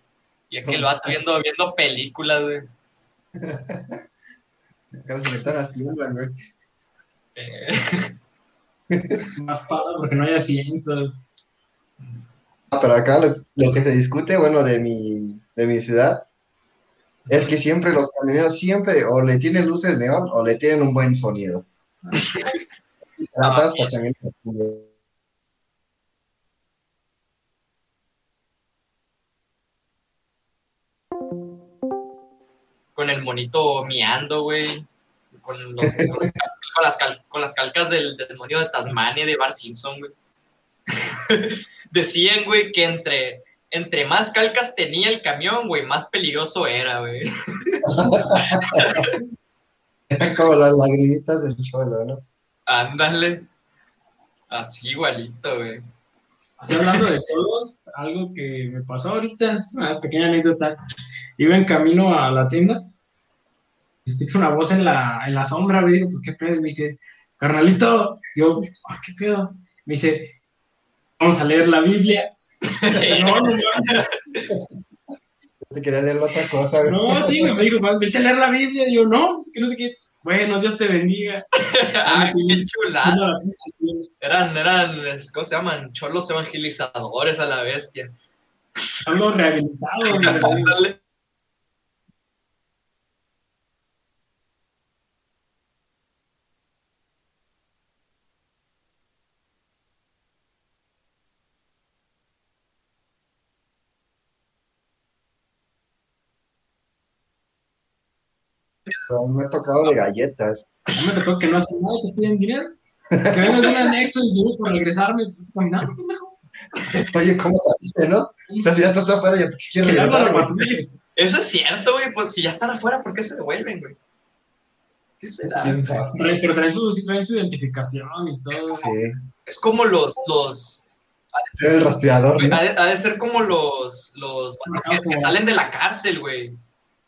Y aquí el vato viendo, viendo películas, güey. (laughs) Acá se me están las plumas, güey. Eh, Más padre porque no hay asientos. Ah, pero acá lo, lo que se discute, bueno, de mi, de mi ciudad, Es que siempre los camioneros, siempre, o le tienen luces neón o le tienen un buen sonido. La paz, Con el monito miando, güey. Con, los- (laughs) con las, cal- con las calcas del, del demonio de Tasmania de Bar Simpson, güey. (laughs) Decían, güey, que entre, entre más calcas tenía el camión, güey, más peligroso era, güey. (laughs) Eran como las lagrimitas del cholo, ¿no? Ándale. Así igualito, güey. Así hablando de todos, algo que me pasó ahorita, es una pequeña anécdota. Iba en camino a la tienda, escucho una voz en la, en la sombra, güey, digo, pues qué pedo, y me dice, carnalito, yo, "Ah, qué pedo, me dice, vamos a leer la Biblia. (laughs) No, no, no, Te quería leer otra cosa, güey. no, sí, me dijo, vete a leer la Biblia, y yo, no, es que no sé qué, bueno, Dios te bendiga. (laughs) Ay, qué chulada. Eran, eran, ¿cómo se llaman? Cholos evangelizadores a la bestia. Algo rehabilitado, güey. (laughs) Me ha tocado de galletas. A mí me tocó que no hacen nada, que piden dinero. Que vengo de un anexo y yo por regresarme, caminando, pendejo. Oye, ¿cómo saliste, no? O sea, si ya estás afuera, ya quiero Que regresar. Eso es cierto, güey. Pues si ya están afuera, ¿por qué se devuelven, güey? ¿Qué será? Pero traen su, sí traen su identificación y todo. Sí. Es como los, los, Ser el rastreador, güey, ¿no? ha de, ha de ser como los, los que salen de la cárcel, güey.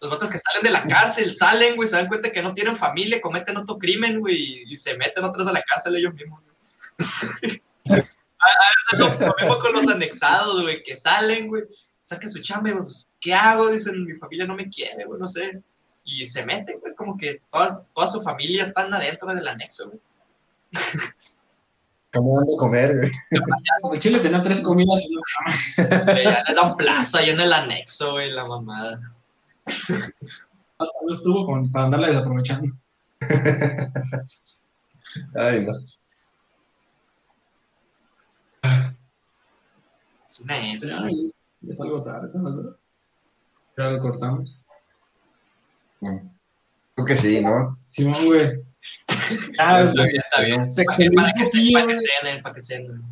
Los vatos que salen de la cárcel, salen, güey, se dan cuenta que no tienen familia, cometen otro crimen, güey, y se meten otras a la cárcel ellos mismos. güey. Ha ha de ser lo, lo mismo con los anexados, güey, que salen, güey, sacan su chamba, y, pues, ¿qué hago? Dicen, mi familia no me quiere, güey, no sé. Y se meten, güey, como que toda, toda su familia están adentro del anexo, güey. (laughs) ¿Cómo van a comer, güey? (laughs) El chile tenía tres comidas y no Ya les dan plaza ahí en el anexo, güey, la mamada. No estuvo como para andarla desaprovechando. (laughs) Ay, no. Es una es. Algo tarde, eso no es verdad. Ya lo cortamos. Creo que sí, ¿no? Simón, güey. Ah, sé. Está bien. se Para que, extendió para que se, poquillo, para que güey. cenen, para que cenen.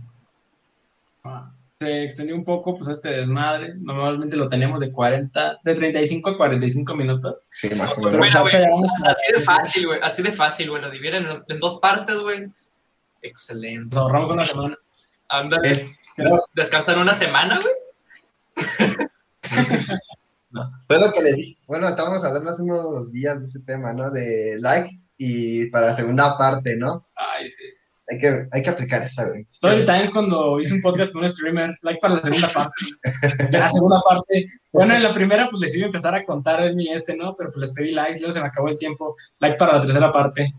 Ah, se extendió un poco, pues, este desmadre. Normalmente lo teníamos de 40, de 35 a 45 minutos. Sí, más o menos. pues como Así de fácil, güey. Así de fácil, güey. Lo dividen en, en dos partes, güey. Excelente. Nos ahorramos una semana. Ándale. Eh, no, Descansan una semana, güey. (laughs) fue lo que le di. Bueno, estábamos hablando hace unos días de ese tema, ¿no? De like y para la segunda parte, ¿no? Ay, sí. Hay que, hay que aplicar esa, güey. Story Times cuando hice un podcast con un streamer, like para la segunda parte. Ya la segunda parte. Bueno, en la primera pues les iba a empezar a contar el mi este, ¿no? Pero pues les pedí likes, luego se me acabó el tiempo. Like para la tercera parte.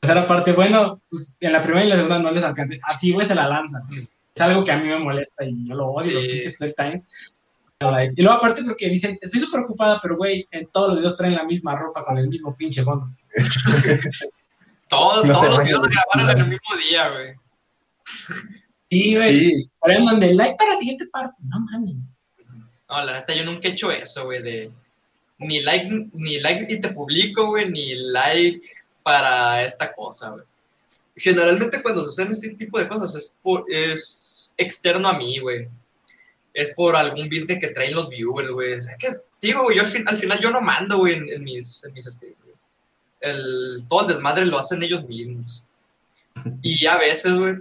Tercera parte, bueno, pues en la primera y la segunda no les alcancé. Así, güey, se la lanza. Es algo que a mí me molesta y yo lo odio, Sí. los pinches Story Times. Y luego aparte porque dicen, estoy súper ocupada, pero güey, en todos los videos traen la misma ropa con el mismo pinche fondo. (laughs) Todos, No todos los videos los grabaron en el mismo día, güey. Sí, güey. Sí, Por ahí andan de like para la siguiente parte. No mames. No, la neta, yo nunca he hecho eso, güey, de ni like, ni like y te publico, güey, ni like para esta cosa, güey. Generalmente cuando se hacen este tipo de cosas es, por, es externo a mí, güey. Es por algún business que traen los viewers, güey. Es que, digo, güey, yo al, fin- al final yo no mando, güey, en, en mis, en mis streams. Todo el desmadre lo hacen ellos mismos. Y a veces, güey,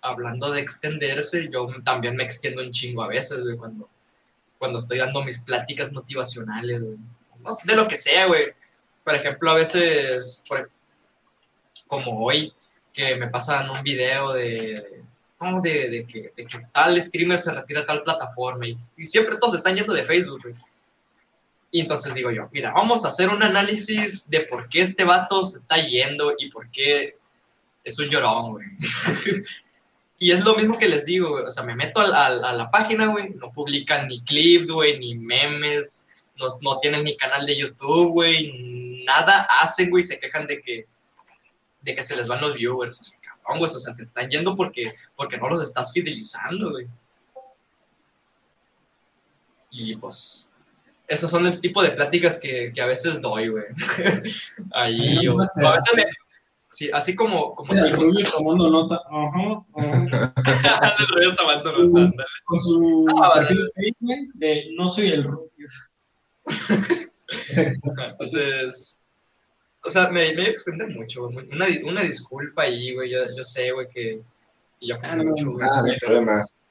hablando de extenderse, yo también me extiendo un chingo a veces, güey, cuando cuando estoy dando mis pláticas motivacionales, güey. De lo que sea, güey. Por ejemplo, a veces, como hoy, que me pasan un video de, de que tal streamer se retira a tal plataforma y, y siempre todos están yendo de Facebook, güey. Y entonces digo yo, mira, vamos a hacer un análisis de por qué este vato se está yendo y por qué es un llorón, güey. (laughs) Y es lo mismo que les digo, güey. O sea, me meto a, la página, güey. No publican ni clips, güey, ni memes, no, no tienen ni canal de YouTube, güey, nada hacen, güey, se quejan de que, de que se les van los viewers, o sea, cabrón, güey, o sea, te están yendo porque, porque no los estás fidelizando, güey. Y pues, esos son el tipo de pláticas que, que a veces doy, güey. (laughs) Ahí, o, a veces me- sí, así como, como El tomando nota. Ajá, ajá. el mal tomando nota. Con su Ah, perfil de no soy el Rubius. (laughs) Entonces, o sea, me, me extender mucho. güey. Una, una disculpa ahí, güey. Yo, yo sé, güey, que, que yo fui Ah, mucho, güey. Ah, no hay pero- problema. pero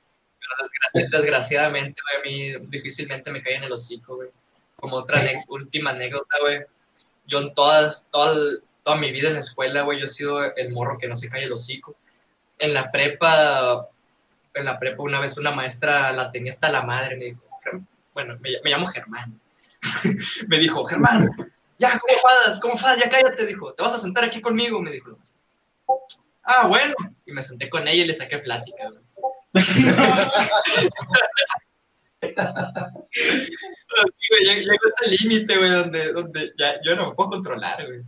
desgraci- desgraciadamente, güey, a mí difícilmente me cae en el hocico, güey. Como otra última anécdota, güey. Yo en todas, toda, toda mi vida en la escuela, güey, yo he sido el morro que no se cae el hocico. En la prepa, en la prepa una vez una maestra la tenía hasta la madre, me dijo, "Germ- bueno, me, me llamo Germán. (laughs) me dijo, Germán, ya, ¿cómo fadas? ¿Cómo fadas? Ya cállate, dijo, te vas a sentar aquí conmigo, me dijo la maestra. Ah, bueno. Y me senté con ella y le saqué plática, güey. Güey, ese límite, güey, donde, donde ya yo no me puedo controlar, güey.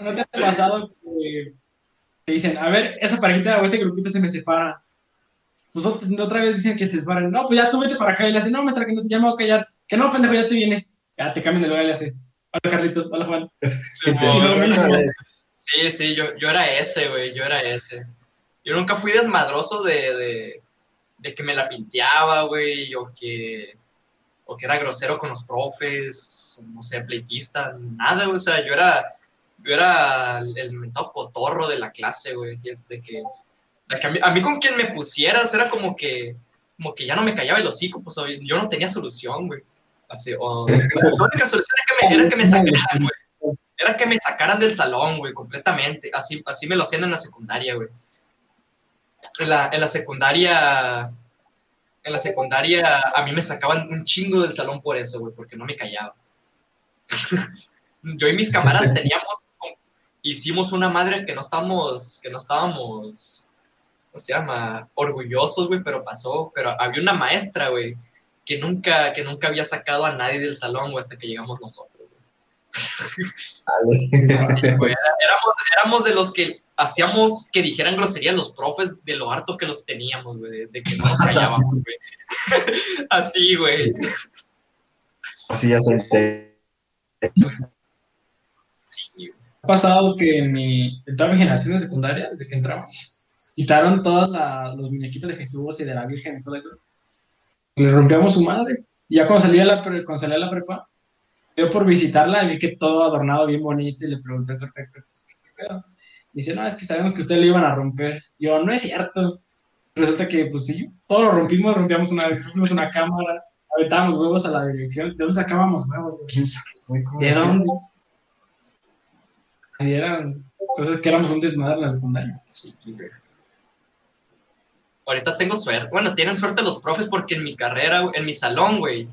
¿No te ha pasado que te dicen, a ver, esa parejita o este grupito se me separa? Pues ot- otra vez dicen que se separan. No, pues ya tú vete para acá. Y le hacen, no, maestra, que no se llama a callar. Que no, pendejo, ya te vienes. Ya te cambian de lugar y le hace, hola Carlitos, hola Juan. Sí, Sí, sí, sí, yo, yo era ese, güey, yo era ese. Yo nunca fui desmadroso de, de, que me la pinteaba, güey, o que, o que era grosero con los profes, no sé, pleitista, nada, o sea, yo era, yo era el, mentado cotorro de la clase, güey, de que, de que a, mí, a mí con quien me pusieras era como que, como que ya no me callaba el hocico, pues yo no tenía solución, güey. Así, o, la única solución era que me, era que me sacaran, güey. Era que me sacaran del salón, güey, completamente. Así, así me lo hacían en la secundaria, güey. En la, en la secundaria, en la secundaria, a mí me sacaban un chingo del salón por eso, güey, porque no me callaba. Yo y mis camaradas (laughs) teníamos, hicimos una madre que no estábamos, que no estábamos, ¿cómo se llama? Orgullosos, güey, pero pasó. Pero había una maestra, güey, que nunca, que nunca había sacado a nadie del salón, güey, hasta que llegamos nosotros. Sí, güey, era- éramos, éramos de los que hacíamos que dijeran groserías los profes de lo harto que los teníamos, güey, de, de que no nos callábamos, (laughs) güey. (laughs) Así, güey. Así ya se Sí, güey. Ha pasado que en, mi, en toda mi generación de secundaria, desde que entramos, quitaron todos los muñequitos de Jesús y de la Virgen y todo eso. Le rompíamos su madre. Y ya cuando salía la, pre- cuando salía la prepa, yo por visitarla vi que todo adornado bien bonito y le pregunté perfecto. Pues, ¿qué pedo? Dice, no, es que sabemos que ustedes lo iban a romper. Yo, no es cierto. Resulta que, pues sí, todo lo rompimos, rompíamos una, rompimos una cámara, aventábamos huevos a la dirección. ¿De dónde sacábamos huevos? ¿Quién sabe, ¿De dónde? Y eran cosas que éramos un desmadre en la secundaria. Sí, güey. Ahorita tengo suerte. Bueno, tienen suerte los profes porque en mi carrera, en mi salón, güey,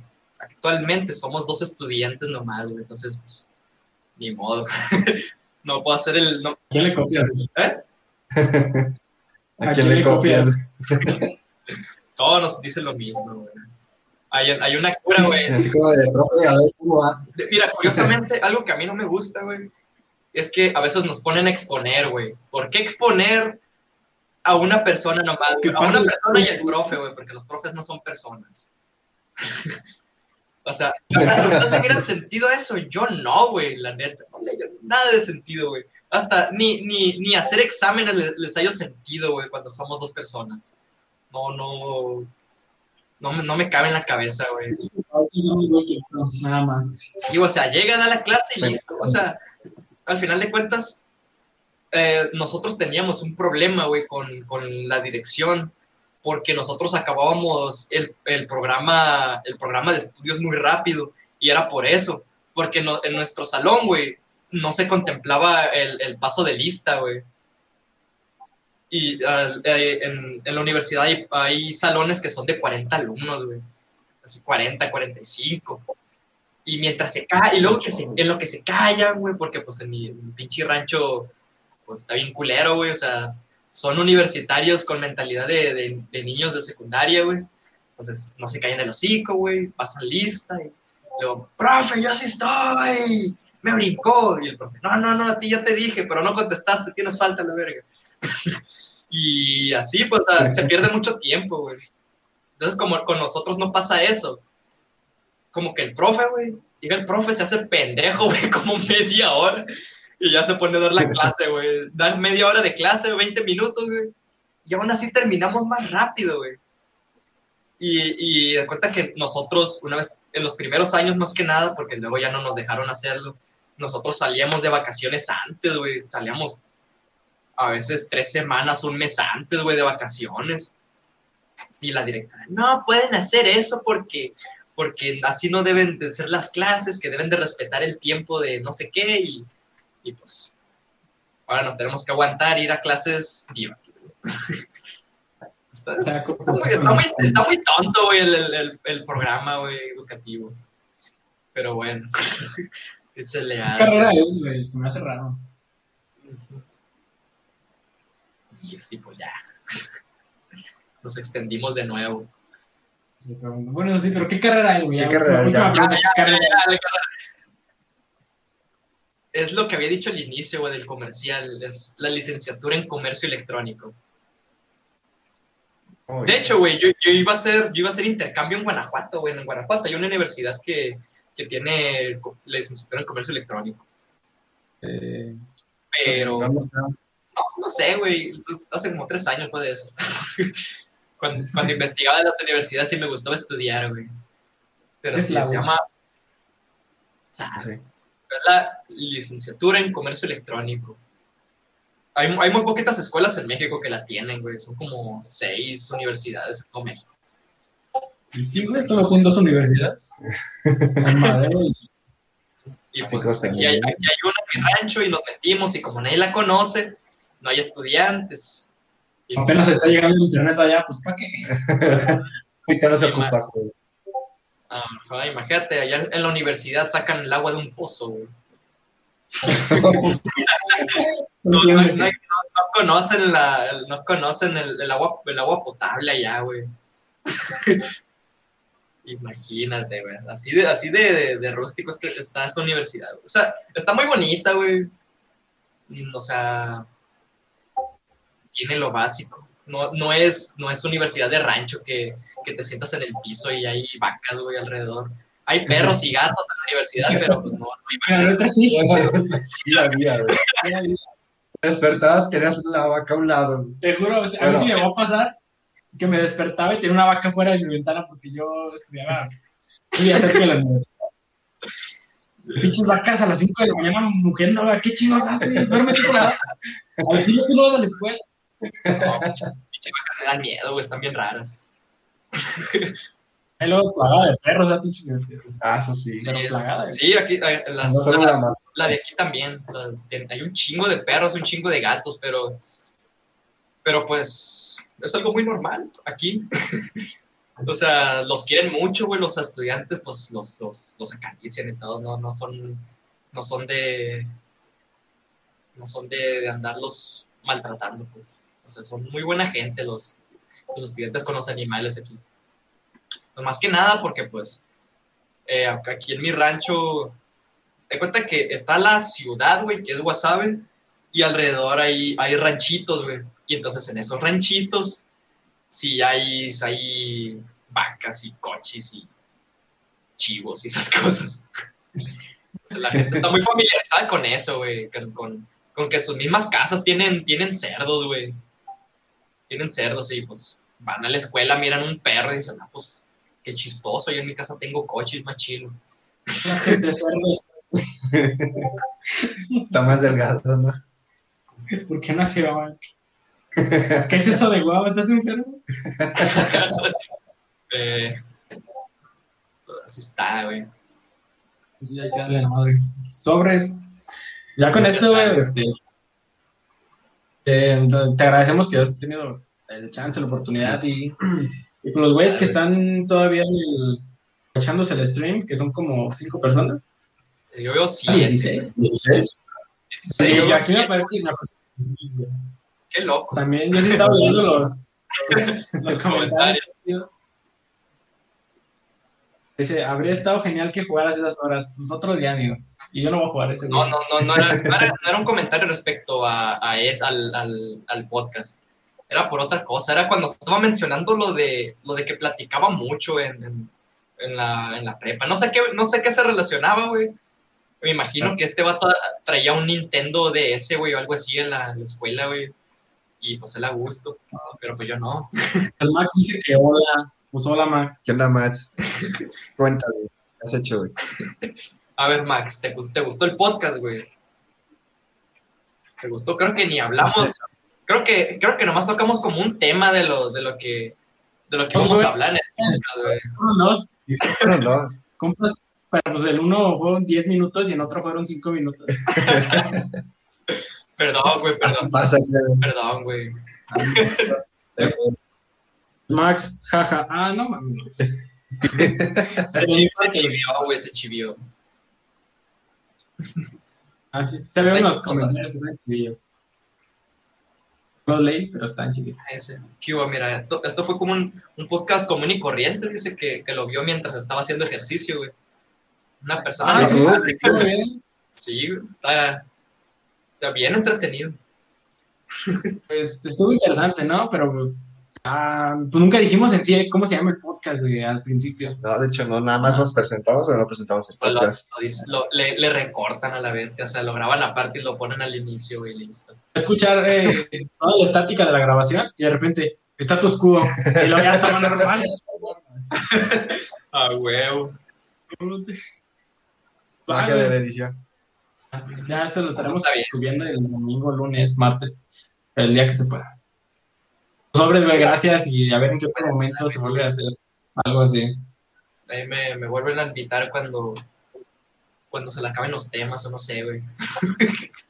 actualmente somos dos estudiantes nomás, güey. Entonces, pues, ni modo. (laughs) no puedo hacer el... no- ¿A quién le copias? (laughs) güey? ¿A quién le copias? (laughs) todos nos dicen lo mismo, güey. Hay, hay una cura, güey. Así como de profe, a ver cómo va. Mira, curiosamente, algo que a mí no me gusta, güey, es que a veces nos ponen a exponer, güey. ¿Por qué exponer a una persona nomás? A una persona y al profe, güey, porque los profes no son personas. O sea, ¿ustedes le miran sentido eso? Yo no, güey, la neta. No le nada de sentido, güey. Hasta ni, ni, ni hacer exámenes les, les hallo sentido, güey, cuando somos dos personas. No, no. No, me- no me cabe en la cabeza, güey. Nada más. Sí, o sea, llegan a la clase y listo. O sea, al final de cuentas, eh, nosotros teníamos un problema, güey, con, con la dirección, porque nosotros acabábamos el, el programa, el programa de estudios muy rápido, y era por eso, porque no- en nuestro salón, güey, no se contemplaba el, el paso de lista, güey. Y eh, en, en la universidad hay, hay salones que son de 40 alumnos, güey. Así 40, 45 y mientras se cae, y luego que se, en lo que se callan, güey, porque pues en mi, en mi pinche rancho, pues está bien culero, güey, o sea, son universitarios con mentalidad de, de- de niños de secundaria, güey, Entonces, no se callan el hocico, güey, pasan lista y luego, profe, yo sí estoy, me brincó. Y el profe, no, no, no, a ti ya te dije, pero no contestaste, tienes falta la verga. (laughs) y así, pues, se pierde mucho tiempo, güey. Entonces, como con nosotros no pasa eso, como que el profe, güey, llega el profe, se hace pendejo, (laughs) güey, como media hora y ya se pone a dar la clase, güey. Da media hora de clase, 20 minutos, güey. Y aún así terminamos más rápido, güey. Y, y de cuenta que nosotros, una vez, en los primeros años más que nada, porque luego ya no nos dejaron hacerlo, nosotros salíamos de vacaciones antes, güey. Salíamos a veces tres semanas, un mes antes, güey, de vacaciones. Y la directora, no pueden hacer eso porque, porque así no deben de ser las clases, que deben de respetar el tiempo de no sé qué. Y, y pues, ahora nos tenemos que aguantar ir a clases (laughs) Está, está, muy, está, muy, tonto, güey, el, el, el, programa, güey, educativo. Pero bueno, (laughs) ¿qué se le hace? ¿Qué carrera es, güey? Se me hace raro. Y sí, pues ya. (laughs) Nos extendimos de nuevo. Bueno, sí, pero ¿qué carrera es, güey? ¿Qué carrera es? ¿Qué carrera es? lo que había dicho al inicio, güey, del comercial, es la licenciatura en comercio electrónico. de hecho, güey, yo, iba a hacer, yo iba a hacer intercambio en Guanajuato, güey, en Guanajuato hay una universidad que, que tiene la licenciatura en comercio electrónico. Eh, Pero, no, no sé, güey, hace como tres años fue de eso. (laughs) cuando, cuando investigaba en las universidades sí me gustaba estudiar, güey. Pero sí, se llama... Sí la licenciatura en comercio electrónico. Hay, hay, muy poquitas escuelas en México que la tienen, güey. Son como seis universidades en todo México. ¿Y solo con dos universidades? (laughs) y, pues aquí hay, aquí hay, una en mi rancho y nos metimos y como nadie la conoce, no hay estudiantes. Y Apenas está llegando el internet allá, pues ¿para qué? (laughs) Ahorita no se ocupa, güey. Imagínate, allá en la universidad sacan el agua de un pozo, güey. (laughs) no, conocen, la, no conocen el, agua, el agua potable allá, güey. (laughs) Imagínate, güey. Así de, así de, de, rústico este, está esta universidad. O sea, está muy bonita, güey. O sea, tiene lo básico. No, no, es, no es universidad de rancho que, que te sientas en el piso y hay vacas, güey, alrededor. Hay perros y gatos en la universidad, pero pues no, no hay vacas. Sí, sí había, güey. Despertabas, querías la vaca a un lado. Te juro, a mí sí me va a pasar que me despertaba y tenía una vaca fuera de mi ventana porque yo estudiaba muy cerca de la universidad. Pinches vacas a las 5 de la mañana mugiendo, ¿qué chingos haces? Duérmete por la... A ver, tú no vas a la escuela. No, pinches vacas me dan miedo, güey, están bien raras. (laughs) Hay luego plagada de perros, pinche Ah, eso sí. Sí, plagada, sí aquí, la, la, de aquí también. hay un chingo de perros, un chingo de gatos, pero. Pero pues. Es algo muy normal aquí. (laughs) o sea, los quieren mucho, güey. Los estudiantes, pues los, los, los acarician y todo. No, no son. No son de. No son de, de andarlos maltratando, pues. O sea, son muy buena gente los, los estudiantes con los animales aquí. Pues más que nada porque pues eh, aquí en mi rancho, te cuenta que está la ciudad, güey, que es Guasave, y alrededor hay, hay ranchitos, güey. Y entonces en esos ranchitos sí hay, hay vacas y coches y chivos y esas (laughs) cosas. la gente está muy familiarizada con eso, güey, con, con, que sus mismas casas tienen, tienen cerdos, güey. Tienen cerdos y pues van a la escuela, miran un perro y dicen, ah, pues, qué chistoso, yo en mi casa tengo coches más chilo. Está más delgado, ¿no? ¿Por qué no se va? ¿Qué es eso de guava? ¿Estás enfermo? eh, así está, güey. Pues ya hay que darle la madre. Sobres. Ya con esto, güey, este, eh, te agradecemos que has tenido el chance, la oportunidad y, (clears throat) y con los güeyes que están todavía echándose el stream, que son como cinco personas. Yo veo siete. 16. 16. Sí, yo aquí me parece una cosa. Qué loco. También yo sí estaba (laughs) viendo los, los, comentarios. Dice, habría estado genial que jugaras esas horas. Pues otro día, amigo. Y yo no voy a jugar ese. No, güey. no, no, no era, no era, no era un comentario respecto a, a es- al, al, al podcast. Era por otra cosa. Era cuando estaba mencionando lo de, lo de que platicaba mucho en, en, en la, en la prepa. No sé qué, no sé qué se relacionaba, güey. Me imagino que este vato traía un Nintendo DS, güey, o algo así en la, en la escuela, güey. Y pues él a gusto. Pero pues yo no. (laughs) El Max dice que hola. Pues hola, Max. ¿Qué onda, Max? (laughs) Cuéntame, ¿qué has hecho, güey? A ver, Max, ¿te, te gustó el podcast, güey? ¿Te gustó? Creo que ni hablamos. (laughs) Creo que, creo que nomás tocamos como un tema de lo, de lo que de lo que vamos a hablar en el podcast, güey. Dos. (laughs) Compras. Pero pues el uno fueron 10 minutos y en otro fueron 5 minutos. (laughs) Perdón, güey, perdón, pasa, perdón, güey. (laughs) Max, jaja. Ah, no mames. Se, chi- se chivió, güey, se chivió. Así se ven los comentarios que están chidillos. No los leí, pero están. ¿Qué hubo? Mira, esto, esto fue como un, un podcast común y corriente, dice que, que lo vio mientras estaba haciendo ejercicio, güey. Una persona Ah, bien. Sí, está, está bien entretenido. Pues estuvo interesante, ¿no? Pero ah, pues nunca dijimos en sí cómo se llama el podcast, güey, al principio. No, de hecho, no, nada más nos presentamos, pero no presentamos el Pues lo- podcast. lo dice- lo- le, le recortan a la bestia, o sea, lo graban aparte y lo ponen al inicio, güey, listo. Escuchar eh, (laughs) toda la estática de la grabación y de repente, status quo, y lo ya estaba normal. (laughs) Ah, huevo. Magia de edición. Ya esto lo estaremos Está bien. subiendo el domingo, lunes, martes, el día que se pueda. Sobres, güey, gracias y a ver en qué momento se vuelve a hacer algo así. Ahí me, me vuelven a invitar cuando, cuando se le acaben los temas o no sé, güey. (laughs)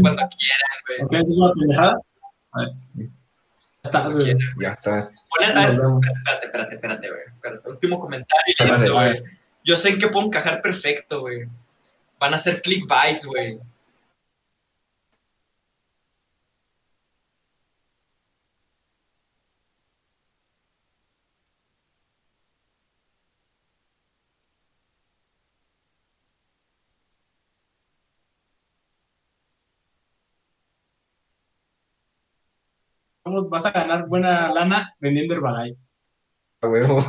cuando quieran, güey. ¿Ok? ¿Es una pendejada? Ya estás, güey. Ya está. Ponen- Nos vemos. espérate, espérate, espérate, güey. Espérate, último comentario. Espérate, güey. Yo sé en qué puedo encajar perfecto, güey. Van a ser clickbites, güey. Vas a ganar buena lana vendiendo Herbalife. A huevo. (laughs)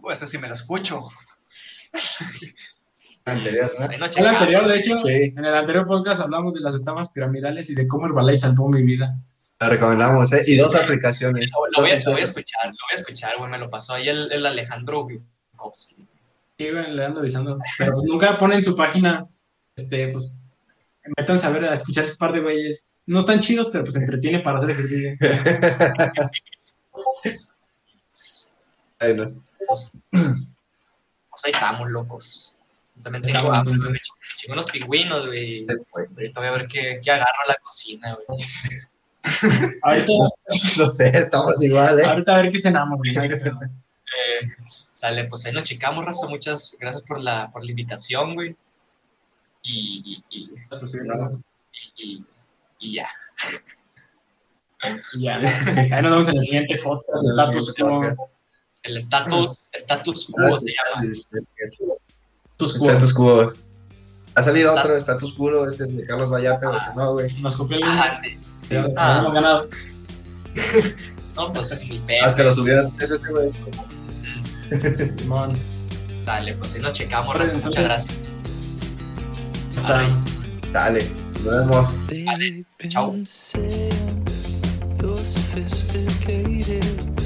Pues así me lo escucho. Anterior, En el anterior, de hecho, Sí. en el anterior podcast hablamos de las estafas piramidales y de cómo Herbalife salvó mi vida. La recomendamos, ¿eh? Y dos aplicaciones. Lo, lo voy a, Dos lo voy a sencillas. escuchar, lo voy a escuchar, güey. Me lo pasó ahí el, el Alejandro Bukowski. Sí, güey, le ando avisando. Pero pues, nunca ponen su página, este, pues, métanse a ver, a escuchar este par de güeyes. No están chidos, pero pues entretiene para hacer ejercicio. (laughs) Ay, no. Pues, pues ahí estamos, locos. Yo También tengo hambre, entonces. Chingo unos pingüinos, güey. Ahorita voy a ver qué, qué agarro a la cocina, güey. Ahorita, (laughs) No sé, estamos igual, ¿eh? ahorita a ver qué cenamos, güey. Eh, sale, pues ahí nos checamos, Raza. Muchas gracias por la, por la invitación, güey. Y, y, y, y- ya. Y ya, (laughs) ahí nos vemos en el siguiente podcast de Status Quo. El estatus, status quo se llama. Status Quo. Status quo. Ha salido otro status quo, ese es de Carlos Vallarta, ese no, güey. Nos copió el Ah, Ya, Ah. hemos ganado. (laughs) no, pues ni pedo. lo este. Simón. Sale, pues ahí nos checamos. Muchas gracias. Está bien. Sale, nos vemos. Chao. You're sophisticated.